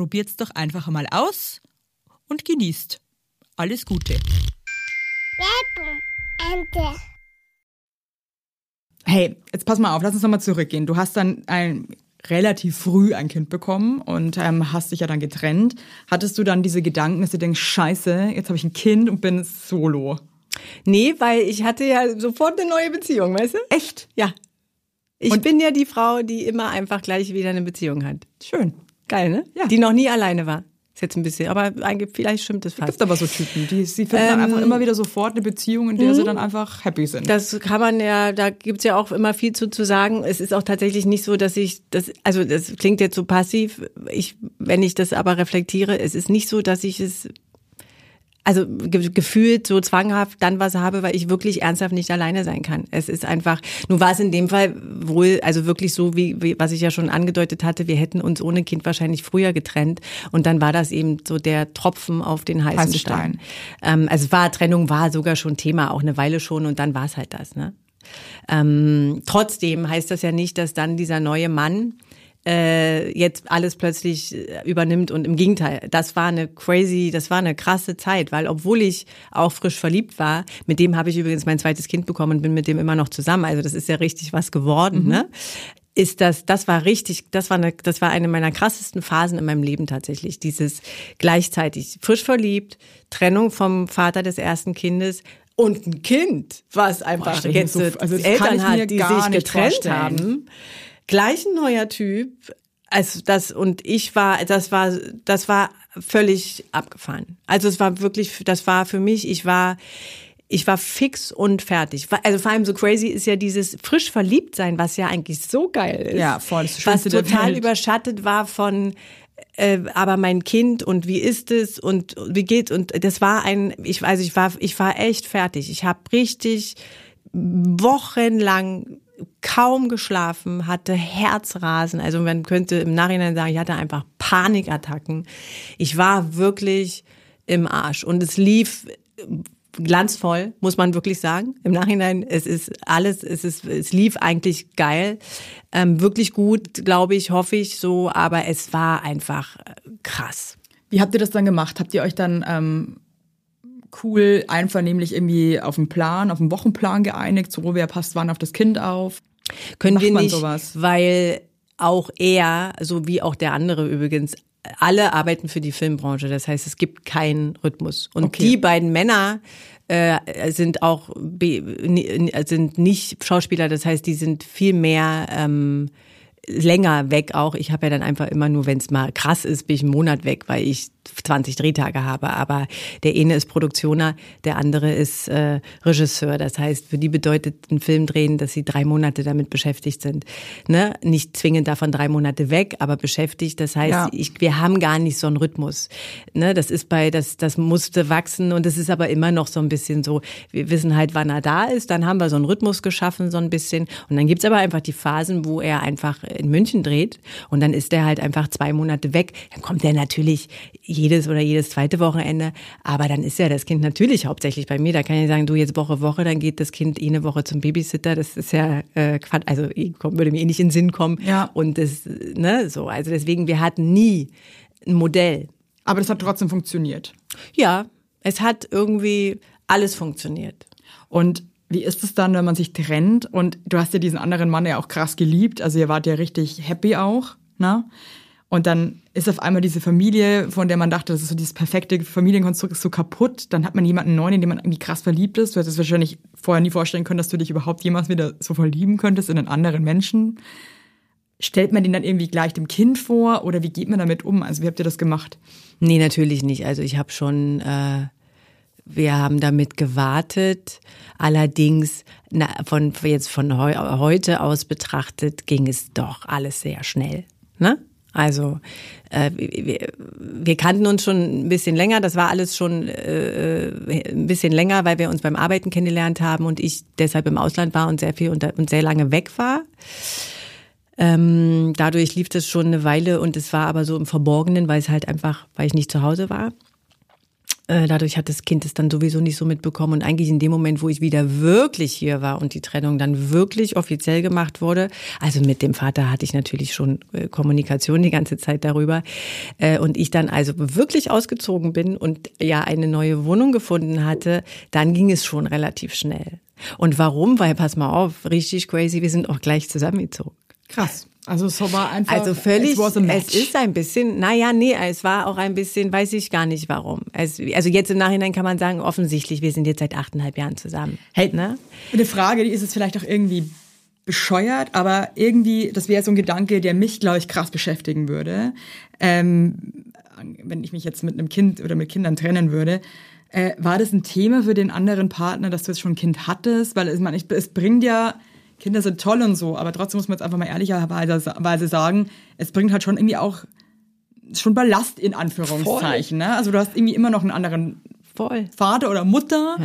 probiert's doch einfach mal aus und genießt. Alles Gute. Hey, jetzt pass mal auf, lass uns nochmal zurückgehen. Du hast dann ein relativ früh ein Kind bekommen und ähm, hast dich ja dann getrennt. Hattest du dann diese Gedanken, dass du denkst, scheiße, jetzt habe ich ein Kind und bin solo? Nee, weil ich hatte ja sofort eine neue Beziehung, weißt du? Echt? Ja. Ich Und- bin ja die Frau, die immer einfach gleich wieder eine Beziehung hat. Schön. Geil, ne? Ja. Die noch nie alleine war. Ist jetzt ein bisschen, aber eigentlich, vielleicht stimmt es Gibt fast. aber so Typen, die sie finden dann einfach immer wieder sofort eine Beziehung, in der sie dann einfach happy sind. Das kann man ja, da gibt's ja auch immer viel zu, zu sagen. Es ist auch tatsächlich nicht so, dass ich das, also das klingt jetzt so passiv. Ich, wenn ich das aber reflektiere, es ist nicht so, dass ich es also ge gefühlt so zwanghaft dann was habe, weil ich wirklich ernsthaft nicht alleine sein kann. Es ist einfach, nun war es in dem Fall wohl, also wirklich so, wie, wie was ich ja schon angedeutet hatte, wir hätten uns ohne Kind wahrscheinlich früher getrennt und dann war das eben so der Tropfen auf den heißen Heißen Stein. Stein. Ähm, also war Trennung war sogar schon Thema, auch eine Weile schon und dann war es halt das. Ne? Ähm, trotzdem heißt das ja nicht, dass dann dieser neue Mann äh, jetzt alles plötzlich äh, übernimmt und im Gegenteil, das war eine crazy, das war eine krasse Zeit, weil obwohl ich auch frisch verliebt war, mit dem habe ich übrigens mein zweites Kind bekommen und bin mit dem immer noch zusammen, also das ist ja richtig was geworden, ne? Ist das, das war richtig, das war eine, das war eine meiner krassesten Phasen in meinem Leben tatsächlich. Dieses gleichzeitig frisch verliebt, Trennung vom Vater des ersten Kindes, und ein Kind, was einfach mir jetzt so- also Eltern hat, die sich getrennt vorstellen. haben. Gleich ein neuer Typ. Also das und ich war, das war, das war völlig abgefahren. Also es war wirklich, das war für mich, ich war, ich war fix und fertig. Also vor allem so crazy ist ja dieses frisch verliebt sein, was ja eigentlich so geil ist. Ja, voll, das Was total überschattet war von äh, aber mein Kind und wie ist es und wie geht's und das war ein ich also ich war ich war echt fertig. Ich habe richtig wochenlang kaum geschlafen, hatte Herzrasen. Also man könnte im Nachhinein sagen, ich hatte einfach Panikattacken. Ich war wirklich im Arsch und es lief glanzvoll, muss man wirklich sagen. Im Nachhinein, es ist alles, es ist, es lief eigentlich geil, ähm, wirklich gut, glaube ich, hoffe ich so, aber es war einfach äh, krass. Wie habt ihr das dann gemacht? Habt ihr euch dann ähm, cool, einvernehmlich irgendwie auf einen Plan, auf einen Wochenplan geeinigt, so wer passt wann auf das Kind auf? Können Macht wir nicht, sowas? weil auch er, so wie auch der andere übrigens, alle arbeiten für die Filmbranche. Das heißt, es gibt keinen Rhythmus. Und Okay. die beiden Männer äh, sind auch sind nicht Schauspieler. Das heißt, die sind viel mehr ähm, länger weg auch. Ich habe ja dann einfach immer nur, wenn es mal krass ist, bin ich einen Monat weg, weil ich 20 Drehtage habe. Aber der eine ist Produktioner, der andere ist äh, Regisseur. Das heißt, für die bedeutet ein Film drehen, dass sie drei Monate damit beschäftigt sind. Ne? Nicht zwingend davon drei Monate weg, aber beschäftigt. Das heißt, Ja. ich, wir haben gar nicht so einen Rhythmus. Ne? Das ist bei, das, das musste wachsen und es ist aber immer noch so ein bisschen so, wir wissen halt, wann er da ist, dann haben wir so einen Rhythmus geschaffen, so ein bisschen. Und dann gibt's aber einfach die Phasen, wo er einfach in München dreht und dann ist er halt einfach zwei Monate weg. Dann kommt er natürlich jedes oder jedes zweite Wochenende, aber dann ist ja das Kind natürlich hauptsächlich bei mir. Da kann ich sagen, du jetzt Woche, Woche, dann geht das Kind eh eine Woche zum Babysitter. Das ist ja äh, Quatsch, also eh, kommt- würde mir eh nicht in den Sinn kommen. Ja. Und das, ne, so, also deswegen, wir hatten nie ein Modell. Aber das hat trotzdem funktioniert. Ja, es hat irgendwie alles funktioniert. Und wie ist es dann, wenn man sich trennt? Und du hast ja diesen anderen Mann ja auch krass geliebt. Also ihr wart ja richtig happy auch, ne? Und dann ist auf einmal diese Familie, von der man dachte, das ist so dieses perfekte Familienkonstrukt, ist so kaputt. Dann hat man jemanden neuen, in den man irgendwie krass verliebt ist. Du hättest wahrscheinlich vorher nie vorstellen können, dass du dich überhaupt jemals wieder so verlieben könntest in einen anderen Menschen. Stellt man den dann irgendwie gleich dem Kind vor oder wie geht man damit um? Also wie habt ihr das gemacht? Nee, natürlich nicht. Also ich habe schon, äh, wir haben damit gewartet. Allerdings, na, von jetzt von heu, heute aus betrachtet, ging es doch alles sehr schnell. Ne? Also äh, wir, wir kannten uns schon ein bisschen länger. Das war alles schon äh, ein bisschen länger, weil wir uns beim Arbeiten kennengelernt haben und ich deshalb im Ausland war und sehr viel und, und sehr lange weg war. Ähm, dadurch lief das schon eine Weile und es war aber so im Verborgenen, weil es halt einfach, weil ich nicht zu Hause war. Äh, dadurch hat das Kind es dann sowieso nicht so mitbekommen und eigentlich in dem Moment, wo ich wieder wirklich hier war und die Trennung dann wirklich offiziell gemacht wurde, also mit dem Vater hatte ich natürlich schon äh, Kommunikation die ganze Zeit darüber äh, und ich dann also wirklich ausgezogen bin und ja eine neue Wohnung gefunden hatte, dann ging es schon relativ schnell. Und warum? Weil, pass mal auf, richtig crazy, wir sind auch gleich zusammengezogen. Krass. Also es war einfach. Also völlig, es ist ein bisschen, naja, nee, es war auch ein bisschen, weiß ich gar nicht warum. Es, also jetzt im Nachhinein kann man sagen, offensichtlich, wir sind jetzt seit achteinhalb Jahren zusammen. Hey, ne? Eine Frage, die ist jetzt vielleicht auch irgendwie bescheuert, aber irgendwie, das wäre so ein Gedanke, der mich, glaube ich, krass beschäftigen würde. Ähm, wenn ich mich jetzt mit einem Kind oder mit Kindern trennen würde. Äh, war das ein Thema für den anderen Partner, dass du jetzt schon ein Kind hattest? Weil meine, ich- es bringt ja, Kinder sind toll und so, aber trotzdem muss man jetzt einfach mal ehrlicherweise sagen, es bringt halt schon irgendwie auch schon Ballast in Anführungszeichen. Ne? Also du hast irgendwie immer noch einen anderen Voll. Vater oder Mutter,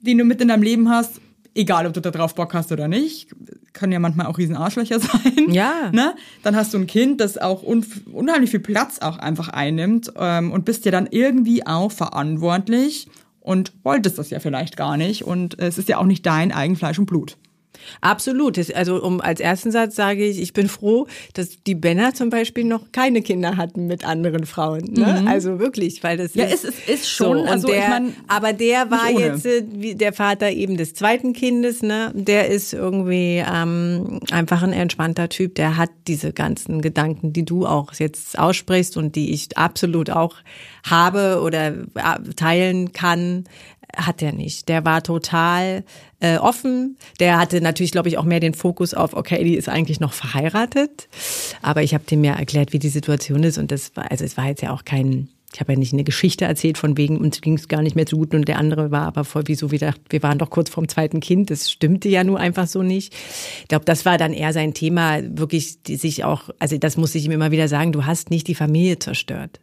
den du mit in deinem Leben hast, egal ob du da drauf Bock hast oder nicht, können ja manchmal auch riesen Arschlöcher sein. Ja. Ne? Dann hast du ein Kind, das auch un unheimlich viel Platz auch einfach einnimmt ähm, und bist ja dann irgendwie auch verantwortlich und wolltest das ja vielleicht gar nicht und es ist ja auch nicht dein Eigenfleisch und Blut. Absolut. Also um als ersten Satz sage ich, ich bin froh, dass die Benner zum Beispiel noch keine Kinder hatten mit anderen Frauen. Ne? Also wirklich, weil das Mhm. Ja, ist, ist- ist schon, So, und also der, ich mein, aber der war jetzt äh, der Vater eben des zweiten Kindes. Ne, der ist irgendwie ähm, einfach ein entspannter Typ. Der hat diese ganzen Gedanken, die du auch jetzt aussprichst und die ich absolut auch habe oder äh, teilen kann hat er nicht. Der war total äh, offen. Der hatte natürlich, glaube ich, auch mehr den Fokus auf, okay, die ist eigentlich noch verheiratet. Aber ich habe dem ja erklärt, wie die Situation ist. Und das war, also es war jetzt ja auch kein, ich habe ja nicht eine Geschichte erzählt, von wegen uns ging es gar nicht mehr so gut und der andere war aber voll wie so wie gedacht, wir waren doch kurz vorm zweiten Kind. Das stimmte ja nur einfach so nicht. Ich glaube, das war dann eher sein Thema, wirklich die sich auch, also das muss ich ihm immer wieder sagen, du hast nicht die Familie zerstört.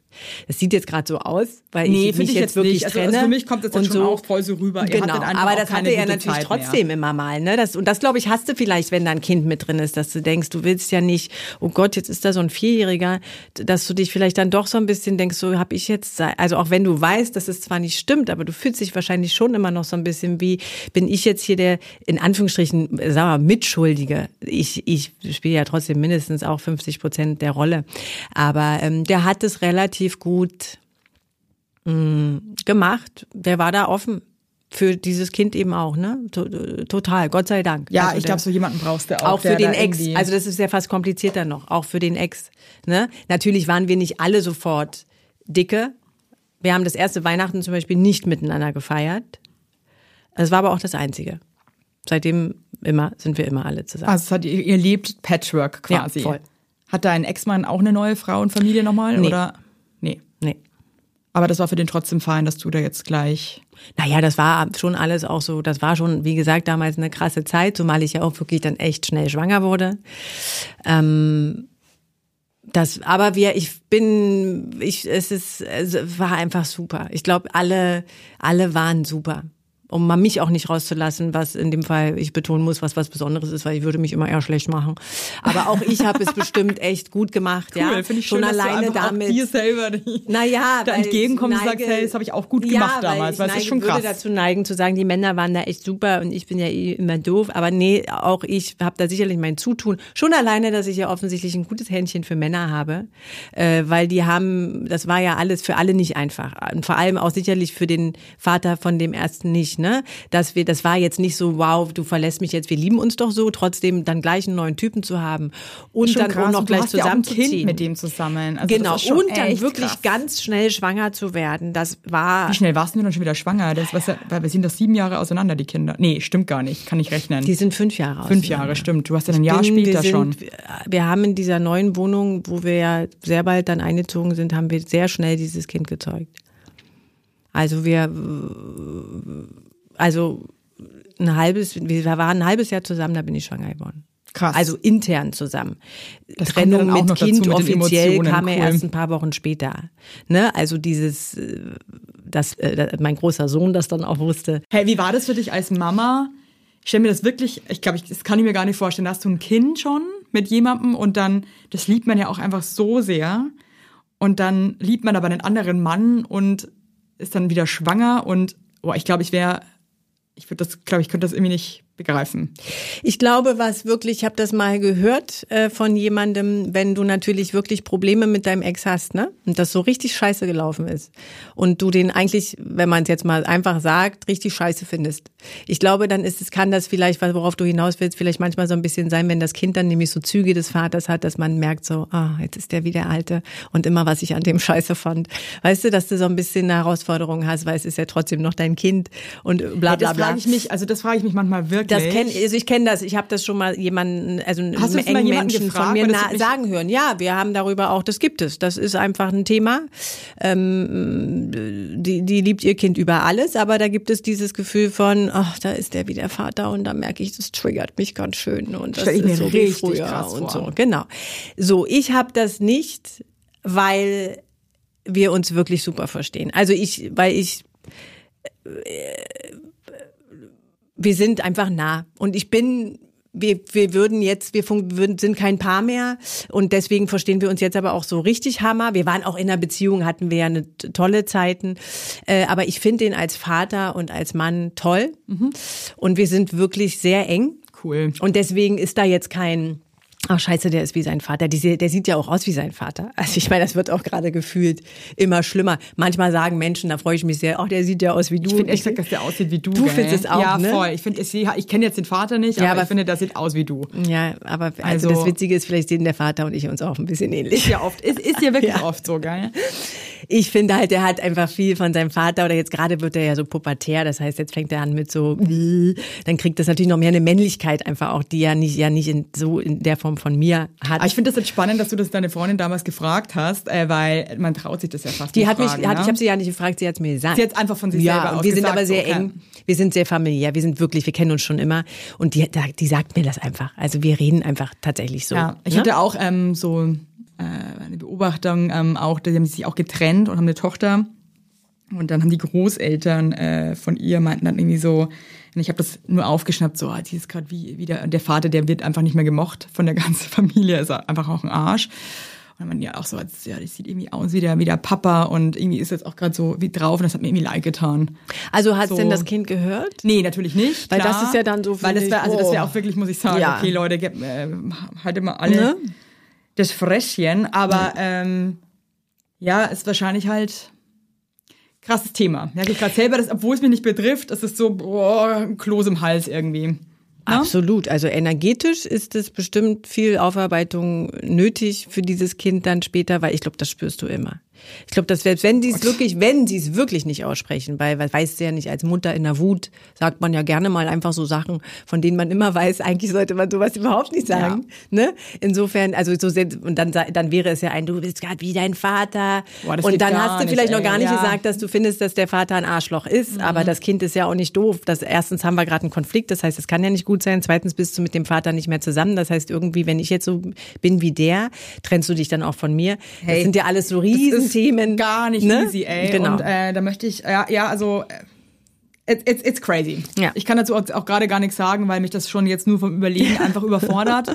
Das sieht jetzt gerade so aus, weil Nee, ich mich ich jetzt jetzt wirklich nicht. Also- trenne. also für mich kommt das jetzt und schon so. auch voll so rüber. Genau, aber das hatte er natürlich Zeit mehr. trotzdem immer mal. Ne? Das, und das, glaube ich, hast du vielleicht, wenn da ein Kind mit drin ist, dass du denkst, du willst ja nicht, oh Gott, jetzt ist da so ein Vierjähriger, dass du dich vielleicht dann doch so ein bisschen denkst, so habe ich jetzt, also auch wenn du weißt, dass es zwar nicht stimmt, aber du fühlst dich wahrscheinlich schon immer noch so ein bisschen wie, bin ich jetzt hier der, in Anführungsstrichen, sagen wir mal, Mitschuldige. Ich, ich spiele ja trotzdem mindestens auch 50 Prozent der Rolle. Aber ähm, der hat es relativ gut gemacht. Der war da offen. Für dieses Kind eben auch, ne? To- Total, Gott sei Dank. Ja, Also ich glaube, so jemanden brauchst du auch. auch für den Ex. Also das ist ja fast komplizierter noch, auch für den Ex. Ne? Natürlich waren wir nicht alle sofort dicke. Wir haben das erste Weihnachten zum Beispiel nicht miteinander gefeiert. Das war aber auch das Einzige. Seitdem immer sind wir immer alle zusammen. Also es hat, ihr, ihr lebt Patchwork quasi. Ja, voll. Hat dein Ex-Mann auch eine neue Frau und Familie nochmal? Nee. Oder? Nee. Nee. Aber das war für den trotzdem fein, dass du da jetzt gleich. Naja, das war schon alles auch so, das war schon, wie gesagt, damals eine krasse Zeit, zumal ich ja auch wirklich dann echt schnell schwanger wurde. Ähm, das, aber wir, ich bin, ich, es ist, es war einfach super. Ich glaube, alle, alle waren super. Um mal mich auch nicht rauszulassen, was in dem Fall ich betonen muss, was was Besonderes ist, weil ich würde mich immer eher schlecht machen. Aber auch ich habe es bestimmt echt gut gemacht, ja. finde ich Schon schön, alleine damit. Auch dir selber Naja, da weil ich entgegenkommst und neige- sagst, hey, das habe ich auch gut ja, gemacht damals, weil ich es ist schon neige- krass. würde dazu neigen zu sagen, die Männer waren da echt super und ich bin ja eh immer doof. Aber nee, auch ich habe da sicherlich mein Zutun. Schon alleine, dass ich ja offensichtlich ein gutes Händchen für Männer habe, äh, weil die haben, das war ja alles für alle nicht einfach. Und vor allem auch sicherlich für den Vater von dem ersten nicht, ne? Dass wir, das war jetzt nicht so, wow, du verlässt mich jetzt, wir lieben uns doch so, trotzdem dann gleich einen neuen Typen zu haben und Schon dann krass. auch noch gleich hast ja auch ein zusammenzuziehen. Kind mit dem zusammen. Also genau, und dann wirklich krass. ganz schnell schwanger zu werden, das war Wie schnell warst du denn schon wieder schwanger? Das, was, weil wir sind doch sieben Jahre auseinander, die Kinder. Nee, stimmt gar nicht, kann ich rechnen. Die sind fünf Jahre Fünf. Jahre, stimmt. Du hast ja ein Jahr bin- später wir schon. sind, Wir haben in dieser neuen Wohnung, wo wir ja sehr bald dann eingezogen sind, haben wir sehr schnell dieses Kind gezeugt. Also wir, also ein halbes, wir waren ein halbes Jahr zusammen, da bin ich schwanger geworden. Krass. Also intern zusammen. Das Trennung mit noch dazu Kind mit offiziell kam ja cool. erst ein paar Wochen später. Ne? Also dieses, äh, das, äh, mein großer Sohn das dann auch wusste. Hey, wie war das für dich als Mama? Ich stelle mir das wirklich, ich glaube, ich, das kann ich mir gar nicht vorstellen. Da hast du ein Kind schon mit jemandem und dann, das liebt man ja auch einfach so sehr. Und dann liebt man aber einen anderen Mann und ist dann wieder schwanger und, boah, ich glaube, ich wäre, ich würde das, glaube ich, könnte das irgendwie nicht begreifen. Ich glaube, was wirklich, ich habe das mal gehört äh, von jemandem, wenn du natürlich wirklich Probleme mit deinem Ex hast, ne? Und das so richtig scheiße gelaufen ist. Und du den eigentlich, wenn man es jetzt mal einfach sagt, richtig scheiße findest. Ich glaube, dann ist es, kann das vielleicht, worauf du hinaus willst, vielleicht manchmal so ein bisschen sein, wenn das Kind dann nämlich so Züge des Vaters hat, dass man merkt so, ah, jetzt ist der wieder Alte und immer, was ich an dem scheiße fand. Weißt du, dass du so ein bisschen eine Herausforderung hast, weil es ist ja trotzdem noch dein Kind und bla bla das bla. frage ich mich, also das frage ich mich manchmal wirklich. Das kenn, also ich kenne das. Ich habe das schon mal jemanden, also einen Hast mal engen Menschen gefragt? von mir sagen hören. Ja, wir haben darüber auch, das gibt es. Das ist einfach ein Thema. Ähm, die, die liebt ihr Kind über alles, aber da gibt es dieses Gefühl von, ach, da ist der wieder Vater und da merke ich, das triggert mich ganz schön und das Stell ich mir ist so wie richtig früher und so. Genau. So, ich habe das nicht, weil wir uns wirklich super verstehen. Also ich, weil ich wir sind einfach nah. Und ich bin wir, wir würden jetzt, wir würden, sind kein Paar mehr und deswegen verstehen wir uns jetzt aber auch so richtig Hammer. Wir waren auch in einer Beziehung, hatten wir ja eine tolle Zeiten, äh, aber ich finde ihn als Vater und als Mann toll mhm. und wir sind wirklich sehr eng. Cool. Und deswegen ist da jetzt kein Ach scheiße, der ist wie sein Vater. Die, der sieht ja auch aus wie sein Vater. Also ich meine, das wird auch gerade gefühlt immer schlimmer. Manchmal sagen Menschen, da freue ich mich sehr, ach, der sieht ja aus wie du. Ich finde echt, dass der aussieht wie du. Du gell? findest es auch, Ja, ne? voll. Ich finde, ich, ich kenne jetzt den Vater nicht, aber, aber, ich finde, der sieht aus wie du. Ja, aber also, also das Witzige ist, vielleicht sehen der Vater und ich uns auch ein bisschen ähnlich. Ist ja oft, ist, ist ja wirklich ja. oft so, geil. Ich finde halt, der hat einfach viel von seinem Vater oder jetzt gerade wird er ja so pubertär, das heißt, jetzt fängt er an mit so, dann kriegt das natürlich noch mehr eine Männlichkeit einfach auch, die ja nicht, ja nicht in, so in der Form von mir hat. Aber ich finde das jetzt spannend, dass du das deine Freundin damals gefragt hast, äh, weil man traut sich das ja fast die nicht hat fragen, mich, hat, ne? ich habe sie ja nicht gefragt, sie hat es mir gesagt. Sie hat einfach von sich ja, selber und wir sind aber sehr so, eng, wir sind sehr familiär, wir sind wirklich, wir kennen uns schon immer und die, die sagt mir das einfach. Also wir reden einfach tatsächlich so. Ja, ich ne? hatte auch ähm, so äh, eine Beobachtung, ähm, auch, die haben sich auch getrennt und haben eine Tochter. Und dann haben die Großeltern äh, von ihr meinten dann irgendwie so, ich habe das nur aufgeschnappt, so, ah, die ist gerade wie, wie der, Vater, der wird einfach nicht mehr gemocht von der ganzen Familie, ist einfach auch ein Arsch. Und man ja auch so, als, ja, das sieht irgendwie aus wie der, wie der Papa und irgendwie ist jetzt auch gerade so wie drauf und das hat mir irgendwie leid getan. Also hat So. denn das Kind gehört? Nee, natürlich nicht. Weil klar, das ist ja dann so, Weil das wäre, also das wäre oh. auch wirklich, muss ich sagen, Ja. okay, Leute, äh, haltet mal alle Ne? das Fresschen, aber ähm, ja, ist wahrscheinlich halt krasses Thema. Merke ich gerade selber, dass, obwohl es mich nicht betrifft, es ist so, boah, ein Kloß im Hals irgendwie. Ne? Absolut. Also energetisch ist es bestimmt viel Aufarbeitung nötig für dieses Kind dann später, weil ich glaube, das spürst du immer. Ich glaube, dass selbst wenn sie es wirklich, wenn sie es wirklich nicht aussprechen, weil, weißt du ja nicht, als Mutter in der Wut sagt man ja gerne mal einfach so Sachen, von denen man immer weiß, eigentlich sollte man sowas überhaupt nicht sagen. Ne? Insofern, also so sehr, und dann, dann wäre es ja ein, du bist gerade wie dein Vater. Boah, das und dann hast du nicht, vielleicht noch ey, gar nicht ja. Mhm. gesagt, dass du findest, dass der Vater ein Arschloch ist, aber das Kind ist ja auch nicht doof. Das, erstens haben wir gerade einen Konflikt, das heißt, es kann ja nicht gut sein. Zweitens bist du mit dem Vater nicht mehr zusammen. Das heißt, irgendwie, wenn ich jetzt so bin wie der, trennst du dich dann auch von mir. das Hey, sind ja alles so Das Riesenthemen. Gar nicht ne? easy, ey. Genau. Und äh, da möchte ich, ja, ja also äh, it, it's, it's crazy. Ja. Ich kann dazu auch, auch gerade gar nichts sagen, weil mich das schon jetzt nur vom Überlegen einfach überfordert.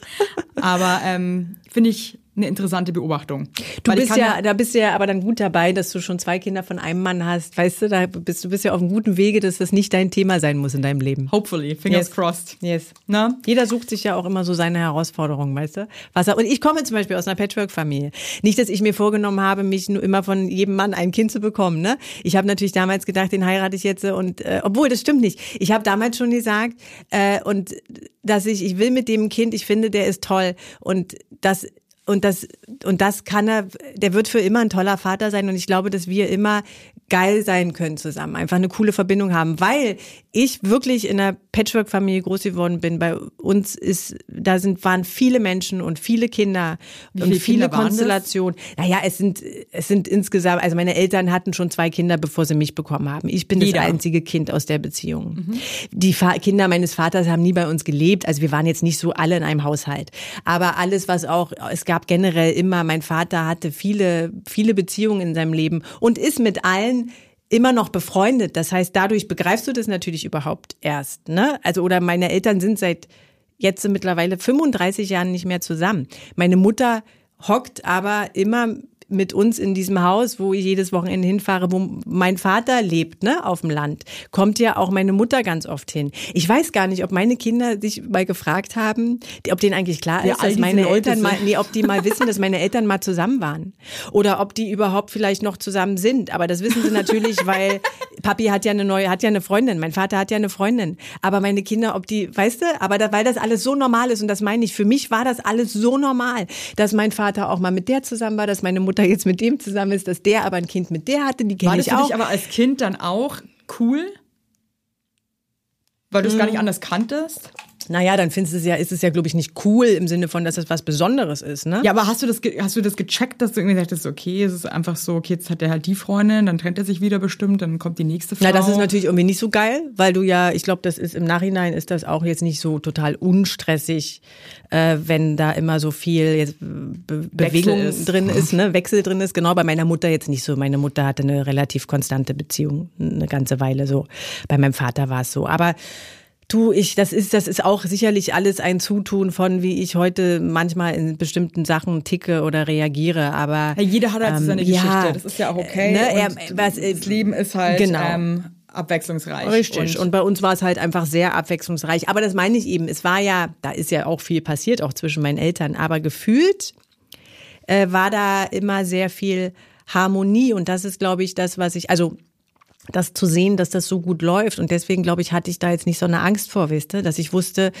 Aber ähm, finde ich eine interessante Beobachtung. Du Weil bist kann ja, da bist du ja aber dann gut dabei, dass du schon zwei Kinder von einem Mann hast. Weißt du, da bist du bist ja auf einem guten Wege, dass das nicht dein Thema sein muss in deinem Leben. hopefully, fingers Yes. crossed. Yes. Na? Jeder sucht sich ja auch immer so seine Herausforderungen, weißt du? Was er, und ich komme zum Beispiel aus einer Patchwork-Familie. Nicht, dass ich mir vorgenommen habe, mich nur immer von jedem Mann ein Kind zu bekommen. Ne? Ich habe natürlich damals gedacht, den heirate ich jetzt und äh, obwohl das stimmt nicht. Ich habe damals schon gesagt äh, und dass ich, ich will mit dem Kind, ich finde, der ist toll und das und das und das kann er, der wird für immer ein toller Vater sein. Und ich glaube, dass wir immer geil sein können zusammen, einfach eine coole Verbindung haben, weil ich wirklich in einer Patchwork-Familie groß geworden bin. Bei uns ist, da sind waren viele Menschen und viele Kinder und viele viele Kinder? Konstellationen. Naja, es sind es sind insgesamt, also meine Eltern hatten schon zwei Kinder, bevor sie mich bekommen haben. Ich bin Jeder. das einzige Kind aus der Beziehung. Die Fa Kinder meines Vaters haben nie bei uns gelebt, also wir waren jetzt nicht so alle in einem Haushalt. Aber alles, was auch, es gab generell immer, mein Vater hatte viele, viele Beziehungen in seinem Leben und ist mit allen immer noch befreundet. Das heißt, dadurch begreifst du das natürlich überhaupt erst. Ne? Also, oder meine Eltern sind seit jetzt mittlerweile 35 Jahren nicht mehr zusammen. Meine Mutter hockt aber immer mit uns in diesem Haus, wo ich jedes Wochenende hinfahre, wo mein Vater lebt, ne, auf dem Land, kommt ja auch meine Mutter ganz oft hin. Ich weiß gar nicht, ob meine Kinder sich mal gefragt haben, ob denen eigentlich klar Wie ist, dass meine Eltern mal, nee, ob die mal wissen, dass meine Eltern mal zusammen waren. Oder ob die überhaupt vielleicht noch zusammen sind. Aber das wissen sie natürlich, weil Papi hat ja eine neue, hat ja eine Freundin. Mein Vater hat ja eine Freundin. Aber meine Kinder, ob die, weißt du, aber da, weil das alles so normal ist und das meine ich, für mich war das alles so normal, dass mein Vater auch mal mit der zusammen war, dass meine Mutter jetzt mit dem zusammen ist, dass der aber ein Kind mit der hatte, die War kenne das ich für auch. dich aber als Kind dann auch cool? Weil du es gar nicht anders kanntest? Naja, dann findest du es ja, ist es ja, glaube ich, nicht cool im Sinne von, dass es was Besonderes ist, ne? Ja, aber hast du das, hast du das gecheckt, dass du irgendwie sagtest, okay, es ist einfach so, okay, jetzt hat er halt die Freundin, dann trennt er sich wieder bestimmt, dann kommt die nächste Frau. Na, das ist natürlich irgendwie nicht so geil, weil du ja, ich glaube, das ist im Nachhinein ist das auch jetzt nicht so total unstressig, äh, wenn da immer so viel jetzt Be Bewegung ist. drin ist, ne, Wechsel drin ist. Genau, bei meiner Mutter jetzt nicht so. Meine Mutter hatte eine relativ konstante Beziehung, eine ganze Weile so. Bei meinem Vater war es so. Aber Du, ich, das ist, das ist auch sicherlich alles ein Zutun von, wie ich heute manchmal in bestimmten Sachen ticke oder reagiere. Aber Ja, jeder hat halt ähm, seine ja, Geschichte, das ist ja auch okay. Ne, er, und was, äh, das Leben ist halt genau. ähm, abwechslungsreich. Richtig. Und, bei uns war es halt einfach sehr abwechslungsreich. Aber das meine ich eben. Es war ja, da ist ja auch viel passiert, auch zwischen meinen Eltern. Aber gefühlt äh, war da immer sehr viel Harmonie. Und das ist, glaube ich, das, was ich, also das zu sehen, dass das so gut läuft. Und deswegen, glaube ich, hatte ich da jetzt nicht so eine Angst vor, wisst ihr, dass ich wusste,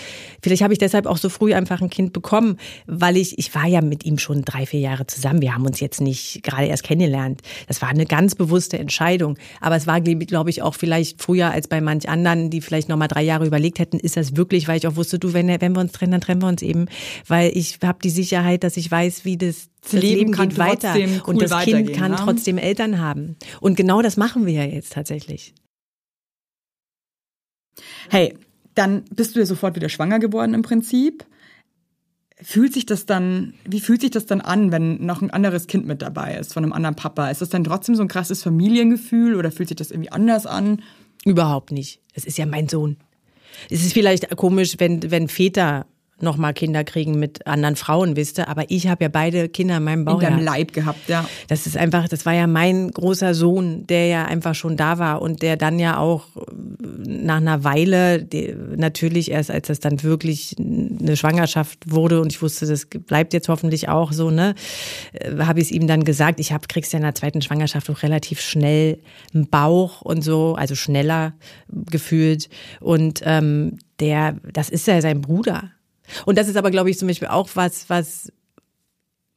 vielleicht habe ich deshalb auch so früh einfach ein Kind bekommen, weil ich, ich war ja mit ihm schon drei, vier Jahre zusammen. Wir haben uns jetzt nicht gerade erst kennengelernt. Das war eine ganz bewusste Entscheidung. Aber es war, glaube ich, auch vielleicht früher als bei manch anderen, die vielleicht noch mal drei Jahre überlegt hätten, ist das wirklich, weil ich auch wusste, du, wenn, wenn wir uns trennen, dann trennen wir uns eben. Weil ich habe die Sicherheit, dass ich weiß, wie das das Leben Leben, kann geht weiter cool und das Kind kann ne? trotzdem Eltern haben. Und genau das machen wir ja jetzt tatsächlich. Hey, dann bist du ja sofort wieder schwanger geworden im Prinzip. Fühlt sich das dann, wie fühlt sich das dann an, wenn noch ein anderes Kind mit dabei ist, von einem anderen Papa? Ist das dann trotzdem so ein krasses Familiengefühl oder fühlt sich das irgendwie anders an? Überhaupt nicht. Es ist ja mein Sohn. Es ist vielleicht komisch, wenn, wenn Väter noch mal Kinder kriegen mit anderen Frauen, wisst ihr, aber ich habe ja beide Kinder in meinem In Bauch. deinem ja. Leib gehabt, ja. Das ist einfach, das war ja mein großer Sohn, der ja einfach schon da war und der dann ja auch äh, nach einer Weile, die, natürlich erst als das dann wirklich eine Schwangerschaft wurde und ich wusste, das bleibt jetzt hoffentlich auch so, ne, äh, habe ich es ihm dann gesagt. Ich habe kriegst ja in der zweiten Schwangerschaft auch relativ schnell einen Bauch und so, also schneller gefühlt und ähm, der, das ist ja sein Bruder. Und das ist aber, glaube ich, zum Beispiel auch was, was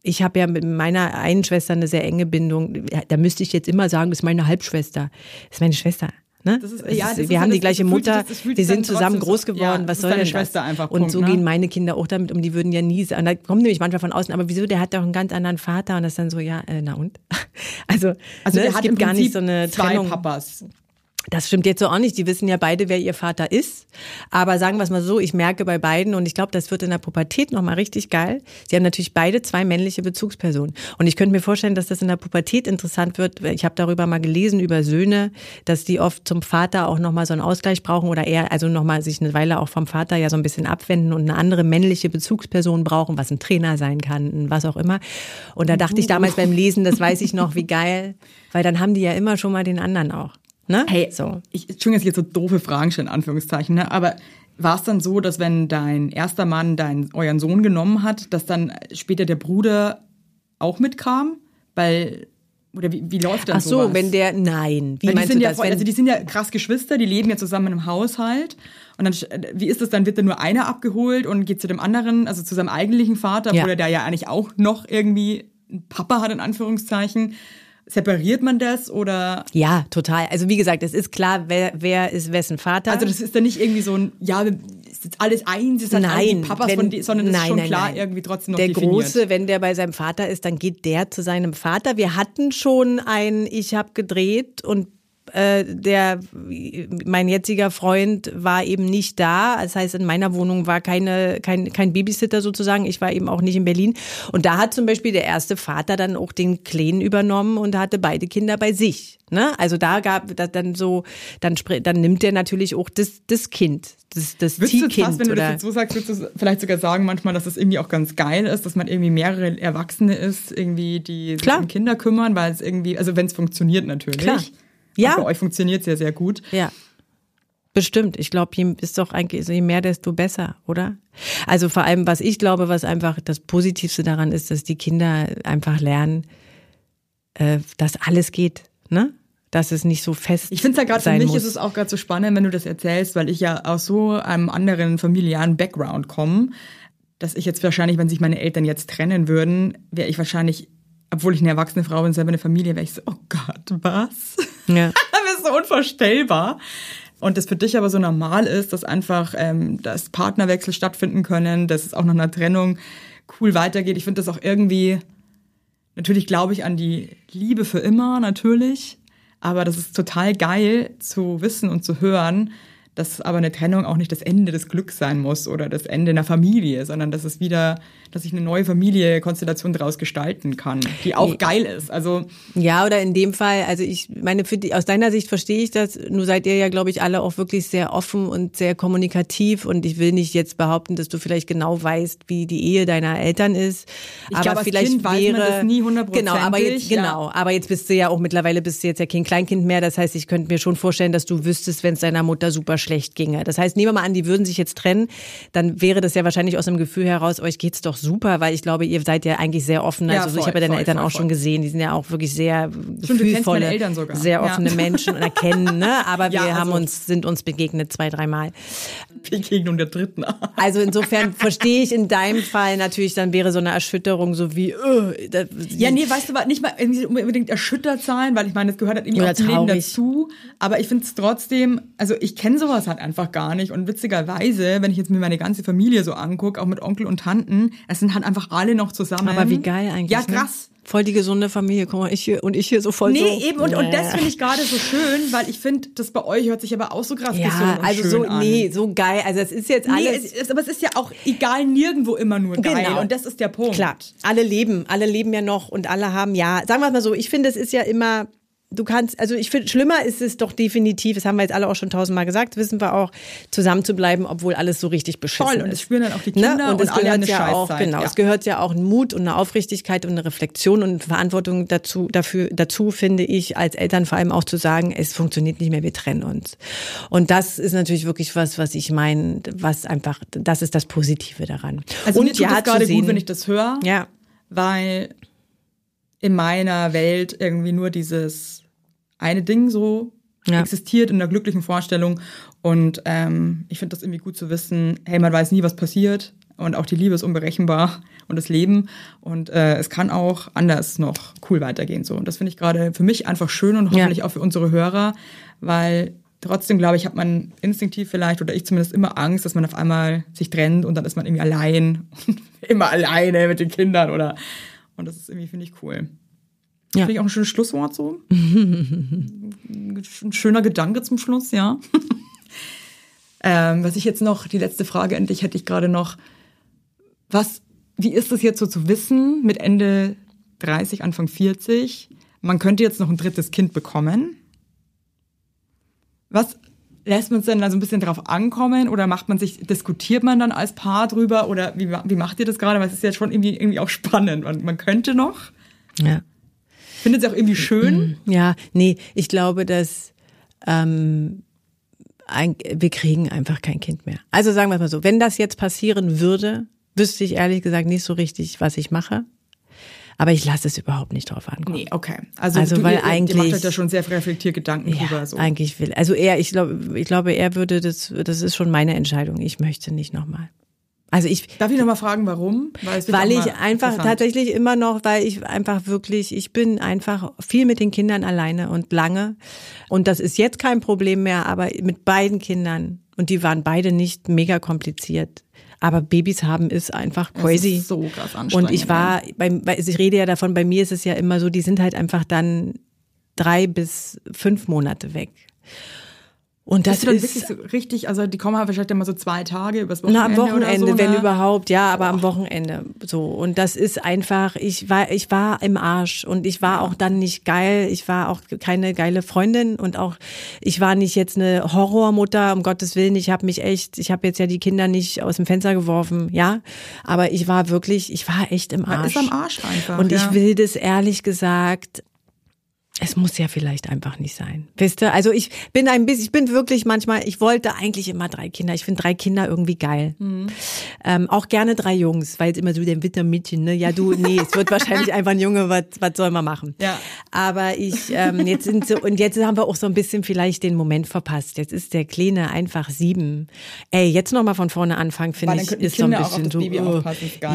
ich habe ja mit meiner einen Schwester eine sehr enge Bindung. Da müsste ich jetzt immer sagen, das ist meine Halbschwester. Das ist meine Schwester. Ne? Das ist- ja, das ist wir haben die gleiche Mutter, das- wir sind zusammen groß geworden. ja, Was soll denn Schwester das? einfach, und Punkt, so ne? gehen meine Kinder auch damit um. Die würden ja nie. Und da kommen nämlich manchmal von außen, aber wieso? Der hat doch einen ganz anderen Vater und das ist dann so, ja, äh, na und? Also, Also ne, der es hat gibt gar nicht so eine zwei Trennung. Papas. Das stimmt jetzt so auch nicht. Die wissen ja beide, wer ihr Vater ist. Aber sagen wir es mal so, ich merke bei beiden, und ich glaube, das wird in der Pubertät nochmal richtig geil. Sie haben natürlich beide zwei männliche Bezugspersonen. Und ich könnte mir vorstellen, dass das in der Pubertät interessant wird. Ich habe darüber mal gelesen, über Söhne, dass die oft zum Vater auch nochmal so einen Ausgleich brauchen oder eher, also nochmal sich eine Weile auch vom Vater ja so ein bisschen abwenden und eine andere männliche Bezugsperson brauchen, was ein Trainer sein kann, was auch immer. Und da dachte ich damals beim Lesen, das weiß ich noch, wie geil, weil dann haben die ja immer schon mal den anderen auch. Ne? Hey, so. ich, Entschuldigung, dass ich jetzt so doofe Fragen stelle, in Anführungszeichen, ne? aber war es dann so, dass wenn dein erster Mann deinen, euren Sohn genommen hat, dass dann später der Bruder auch mitkam? Weil, oder wie, wie läuft das Ach so, sowas? wenn der, nein, wie Weil die meinst sind du ja das? voll, also die sind ja krass Geschwister, die leben ja zusammen im Haushalt. Und dann, wie ist das dann? Wird dann nur einer abgeholt und geht zu dem anderen, also zu seinem eigentlichen Vater, Ja. wo der ja eigentlich auch noch irgendwie einen Papa hat, in Anführungszeichen. Separiert man das oder ja, total. Also wie gesagt, es ist klar, wer, wer ist wessen Vater. Also das ist dann nicht irgendwie so ein, ja, ist jetzt alles eins, ist halt nein, Papas wenn, von die, sondern das nein, ist schon nein, klar nein. irgendwie trotzdem noch Der definiert. Große, wenn der bei seinem Vater ist, dann geht der zu seinem Vater. Wir hatten schon ein, ich habe gedreht und äh, der mein jetziger Freund war eben nicht da. Das heißt, in meiner Wohnung war keine kein kein Babysitter sozusagen. Ich war eben auch nicht in Berlin. Und da hat zum Beispiel der erste Vater dann auch den Kleinen übernommen und hatte beide Kinder bei sich. Ne? Also da gab da dann so dann dann nimmt der natürlich auch das das Kind, das das fast, wenn du das oder jetzt so sagst, würdest du vielleicht sogar sagen manchmal, dass das irgendwie auch ganz geil ist, dass man irgendwie mehrere Erwachsene ist, irgendwie, die sich Klar. um Kinder kümmern, weil es irgendwie, also wenn es funktioniert natürlich. Klar. Ja. Und bei euch funktioniert es ja sehr gut. Ja. Bestimmt. Ich glaube, je ist doch eigentlich, je mehr, desto besser, oder? Also vor allem, was ich glaube, was einfach das Positivste daran ist, dass die Kinder einfach lernen, äh, dass alles geht, ne? Dass es nicht so fest Ich finde es ja gerade für mich muss. ist es auch gerade so spannend, wenn du das erzählst, weil ich ja aus so einem anderen familiären Background komme, dass ich jetzt wahrscheinlich, wenn sich meine Eltern jetzt trennen würden, wäre ich wahrscheinlich, obwohl ich eine erwachsene Frau bin, selber eine Familie, wäre ich so, oh Gott, was? ja. Das ist so unvorstellbar. und das für dich aber so normal ist, dass einfach ähm, dass Partnerwechsel stattfinden können, dass es auch nach einer Trennung cool weitergeht. Ich finde das auch irgendwie, natürlich glaube ich an die Liebe für immer, natürlich, aber das ist total geil zu wissen und zu hören, dass aber eine Trennung auch nicht das Ende des Glücks sein muss oder das Ende einer Familie, sondern dass es wieder, dass ich eine neue Familienkonstellation daraus gestalten kann, die auch nee. geil ist. Also ja, oder in dem Fall, also ich meine, für die, aus deiner Sicht verstehe ich das. Nur seid ihr ja, glaube ich, alle auch wirklich sehr offen und sehr kommunikativ. Und ich will nicht jetzt behaupten, dass du vielleicht genau weißt, wie die Ehe deiner Eltern ist. Ich aber glaube, vielleicht kind wäre weiß man das nie genau, aber jetzt ja. genau, aber jetzt bist du ja auch mittlerweile bist du jetzt ja kein Kleinkind mehr. Das heißt, ich könnte mir schon vorstellen, dass du wüsstest, wenn es deiner Mutter super schlecht ginge. Das heißt, nehmen wir mal an, die würden sich jetzt trennen, dann wäre das ja wahrscheinlich aus einem Gefühl heraus, euch geht's doch super, weil ich glaube, ihr seid ja eigentlich sehr offen. Also ja, voll, ich habe ja deine voll, Eltern voll, auch schon gesehen, die sind ja auch wirklich sehr Stimmt, gefühlvolle, sehr offene ja. Menschen und erkennen, ne? Aber wir also haben uns, sind uns begegnet zwei, dreimal. Begegnung der dritten. Also insofern verstehe ich in deinem Fall natürlich, dann wäre so eine Erschütterung so wie, uh, das, ja, nee, weißt du, nicht mal unbedingt erschüttert sein, weil ich meine, das gehört halt irgendwie auch zum Leben dazu. Aber ich finde es trotzdem, also ich kenne sowas halt einfach gar nicht. Und witzigerweise, wenn ich jetzt mir meine ganze Familie so angucke, auch mit Onkel und Tanten, es sind halt einfach alle noch zusammen. Aber wie geil eigentlich. Ja, ne? krass. Ne? Voll die gesunde Familie, guck mal, ich hier und ich hier so voll nee, so. Nee, eben, und, und das finde ich gerade so schön, weil ich finde, das bei euch hört sich aber auch so krass ja, gesund und also schön so, an. nee, so geil. Also es ist jetzt alles. Nee, es ist, aber es ist ja auch egal nirgendwo immer nur geil. Genau. Und das ist der Punkt. Klar, alle leben, alle leben ja noch und alle haben ja, sagen wir mal so, ich finde, es ist ja immer du kannst, also ich finde, schlimmer ist es doch definitiv, das haben wir jetzt alle auch schon tausendmal gesagt, wissen wir auch, zusammen zu bleiben, obwohl alles so richtig beschissen Voll, ist. und das spüren dann auch die Kinder ne? und, und es gehört ja auch, genau, ja. es gehört ja auch ein Mut und eine Aufrichtigkeit und eine Reflexion und Verantwortung dazu, dafür, dazu finde ich als Eltern vor allem auch zu sagen, es funktioniert nicht mehr, wir trennen uns. Und das ist natürlich wirklich was, was ich meine, was einfach, das ist das Positive daran. Also und mir tut ja, gerade gut, wenn ich das höre, ja. weil in meiner Welt irgendwie nur dieses eine Ding so ja. existiert in der glücklichen Vorstellung. Und ähm, ich finde das irgendwie gut zu wissen, hey, man weiß nie, was passiert. Und auch die Liebe ist unberechenbar und das Leben. Und äh, es kann auch anders noch cool weitergehen. So. Und das finde ich gerade für mich einfach schön und hoffentlich ja. auch für unsere Hörer, weil trotzdem, glaube ich, hat man instinktiv vielleicht oder ich zumindest immer Angst, dass man auf einmal sich trennt und dann ist man irgendwie allein. immer alleine mit den Kindern oder. Und das ist irgendwie, finde ich, cool. Ja. Finde ich auch ein schönes Schlusswort so. ein schöner Gedanke zum Schluss, ja. ähm, was ich jetzt noch, die letzte Frage endlich hätte ich gerade noch. Was, wie ist es jetzt so zu wissen mit Ende 30, Anfang 40? Man könnte jetzt noch ein drittes Kind bekommen. Was lässt man es denn dann so ein bisschen drauf ankommen oder macht man sich, diskutiert man dann als Paar drüber oder wie, wie macht ihr das gerade? Weil es ist ja schon irgendwie, irgendwie auch spannend und man könnte noch. Ja. Findet sie auch irgendwie schön? Ja, nee, ich glaube, dass ähm, ein, wir kriegen einfach kein Kind mehr. Also sagen wir mal so, wenn das jetzt passieren würde, wüsste ich ehrlich gesagt nicht so richtig, was ich mache. Aber ich lasse es überhaupt nicht drauf ankommen. Nee, okay. Also, also du, weil ihr, eigentlich, ihr macht euch da schon sehr reflektiert Gedanken ja, drüber. So. eigentlich will. Also er, ich glaube, ich glaube, er würde das, das ist schon meine Entscheidung. Ich möchte nicht nochmal. Also ich darf ich noch mal fragen, warum? Weil, weil ich einfach tatsächlich immer noch, weil ich einfach wirklich, ich bin einfach viel mit den Kindern alleine und lange und das ist jetzt kein Problem mehr, aber mit beiden Kindern und die waren beide nicht mega kompliziert. Aber Babys haben ist einfach crazy. Das ist so krass anstrengend. Und ich war, beim, ich rede ja davon, bei mir ist es ja immer so, die sind halt einfach dann drei bis fünf Monate weg. Und das ist, ist so richtig, also die kommen halt wahrscheinlich immer so zwei Tage übers Wochenende. Na, am Wochenende, so, wenn überhaupt, ja, aber oh. am Wochenende so. Und das ist einfach, ich war, ich war im Arsch und ich war auch dann nicht geil. Ich war auch keine geile Freundin und auch, ich war nicht jetzt eine Horrormutter, um Gottes Willen. Ich habe mich echt, ich habe jetzt ja die Kinder nicht aus dem Fenster geworfen, ja. Aber ich war wirklich, ich war echt im Arsch. Man ist am Arsch einfach. Und ja. ich will das ehrlich gesagt es muss ja vielleicht einfach nicht sein. Wisst ihr? Also ich bin ein bisschen, ich bin wirklich manchmal, ich wollte eigentlich immer drei Kinder. Ich finde drei Kinder irgendwie geil. Mhm. Ähm, auch gerne drei Jungs, weil jetzt immer so der Wittermädchen, ne? Ja, du, nee, es wird wahrscheinlich einfach ein Junge, was, was soll man machen? Ja. Aber ich, ähm, jetzt sind so, und jetzt haben wir auch so ein bisschen vielleicht den Moment verpasst. Jetzt ist der Kleine einfach sieben. Ey, jetzt nochmal von vorne anfangen, finde ich, ist so ein bisschen so. Oh.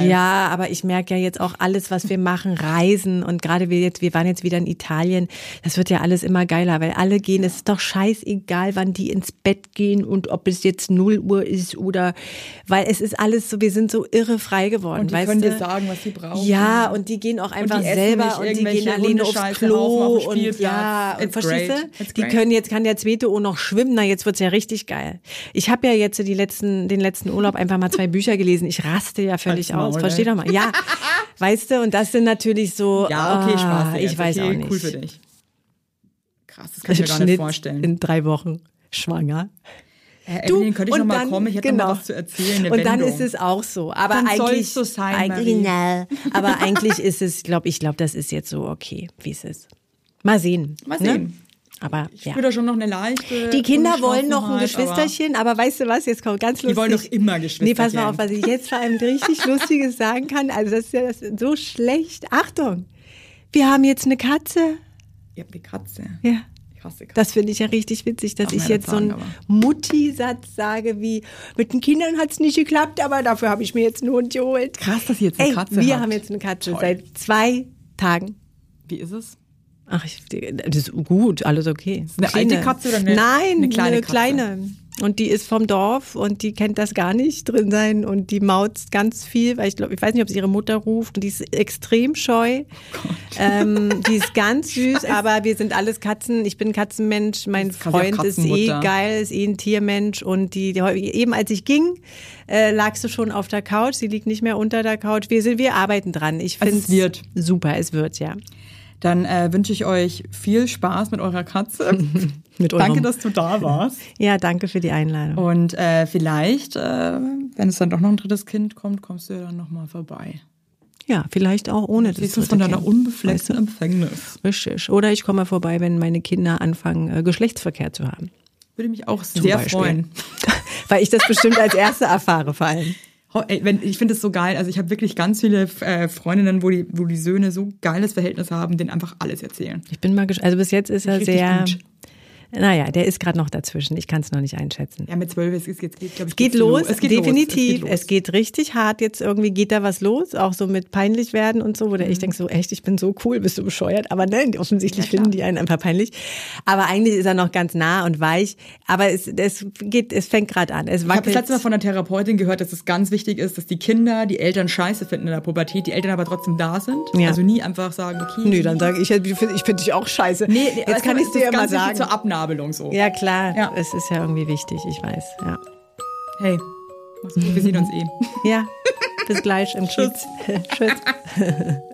Ja, aber ich merke ja jetzt auch alles, was wir machen, Reisen und gerade wir jetzt, wir waren jetzt wieder in Italien das wird ja alles immer geiler, weil alle gehen, es ist doch scheißegal, wann die ins Bett gehen und ob es jetzt 0 Uhr ist oder, weil es ist alles so, wir sind so irre frei geworden, Und die weißt können du? dir sagen, was sie brauchen. Ja, und die gehen auch einfach essen selber und die gehen alleine aufs Klo auf und ja, und verstehst du? Die können jetzt, kann der zweite O noch schwimmen, na jetzt wird's ja richtig geil. Ich habe ja jetzt die letzten, den letzten Urlaub einfach mal zwei Bücher gelesen. Ich raste ja völlig aus. Versteh ey. doch mal. Ja, weißt du, und das sind natürlich so, Ja, okay, ah, Spaß. ich jetzt. weiß okay, auch nicht. Cool für dich. Krass, das kann ich mir gar nicht vorstellen. In drei Wochen schwanger. Äh, Du, Evelyn, könnte ich und noch mal dann- kommen? Ich hätte noch genau. mal was zu erzählen. Und dann Wendung. ist es auch so. Aber Dann eigentlich, so sein, eigentlich, na, aber eigentlich ist es, glaube ich, glaube, das ist jetzt so okay, wie es ist. Mal sehen. Mal Ne? sehen. Aber Ich ja. spüre da schon noch eine leichte Die Kinder wollen noch ein aber- Geschwisterchen, aber, weißt du was, jetzt kommt ganz lustig. Die wollen doch immer Nee, pass mal Geschwisterchen. auf, was ich jetzt vor allem richtig Lustiges sagen kann. Also das ist ja das so schlecht. Achtung, wir haben jetzt eine Katze. Ihr habt eine Katze. Ja. Ich hasse Katzen. Das finde ich ja richtig witzig, dass ich jetzt so nicht einen Mutti-Satz sage wie, mit den Kindern hat es nicht geklappt, aber dafür habe ich mir jetzt einen Hund geholt. Krass, dass ihr jetzt eine Ey, Katze wir habt. haben jetzt eine Katze Toll. seit zwei Tagen. Wie ist es? Ach, ich, das ist gut, alles okay. Ist eine alte Katze oder eine- Nein, eine kleine eine Katze? Und die ist vom Dorf und die kennt das gar nicht drin sein und die mautzt ganz viel, weil ich glaube, ich weiß nicht, ob sie ihre Mutter ruft und die ist extrem scheu. Oh ähm, die ist ganz süß, aber wir sind alles Katzen. Ich bin Katzenmensch, mein Freund ist eh geil, ist eh ein Tiermensch und die, die eben als ich ging, äh, lagst du schon auf der Couch. Sie liegt nicht mehr unter der Couch. Wir sind, wir arbeiten dran. Ich Also finde es wird. super. Es wird ja. Dann äh, wünsche ich euch viel Spaß mit eurer Katze. Mit Danke, dass du da warst. Ja, danke für die Einladung. Und äh, vielleicht, äh, wenn es dann doch noch ein drittes Kind kommt, kommst du ja dann nochmal vorbei. Ja, vielleicht auch ohne das Siehst du es dritte von deiner Kind. unbefleckten Empfängnis. Richtig. Oder ich komme vorbei, wenn meine Kinder anfangen, äh, Geschlechtsverkehr zu haben. Würde mich auch sehr freuen. Weil ich das bestimmt als Erste erfahre vor allem. Ich finde es so geil. Also ich habe wirklich ganz viele äh, Freundinnen, wo die, wo die Söhne so geiles Verhältnis haben, denen einfach alles erzählen. Ich bin mal gespannt. Also bis jetzt ist er Richtig sehr. gut. Naja, der ist gerade noch dazwischen. Ich kann es noch nicht einschätzen. Ja, mit zwölf, es, es geht, geht glaube ich, Es geht los, Es geht definitiv. Los. Es geht richtig hart. Jetzt irgendwie geht da was los, auch so mit peinlich werden und so, wo der Mhm. ich denke so, echt, ich bin so cool, bist du bescheuert? Aber nein, offensichtlich finden die einen einfach peinlich. Aber eigentlich ist er noch ganz nah und weich. Aber es, es geht, es fängt gerade an. Es Ich habe das wackelt. letzte Mal von einer Therapeutin gehört, dass es ganz wichtig ist, dass die Kinder die Eltern scheiße finden in der Pubertät, die Eltern aber trotzdem da sind. Ja. Also nie einfach sagen, okay. Nö, dann sage ich, ich finde ich find dich auch scheiße. Nee, nee, Jetzt kann ich es dir ist ja mal sagen. zur Abnabelung so. Ja, klar. Ja. Es ist ja irgendwie wichtig, ich weiß. Ja, Hey, wir sehen uns eh. ja. bis gleich im. Kiez. Tschüss.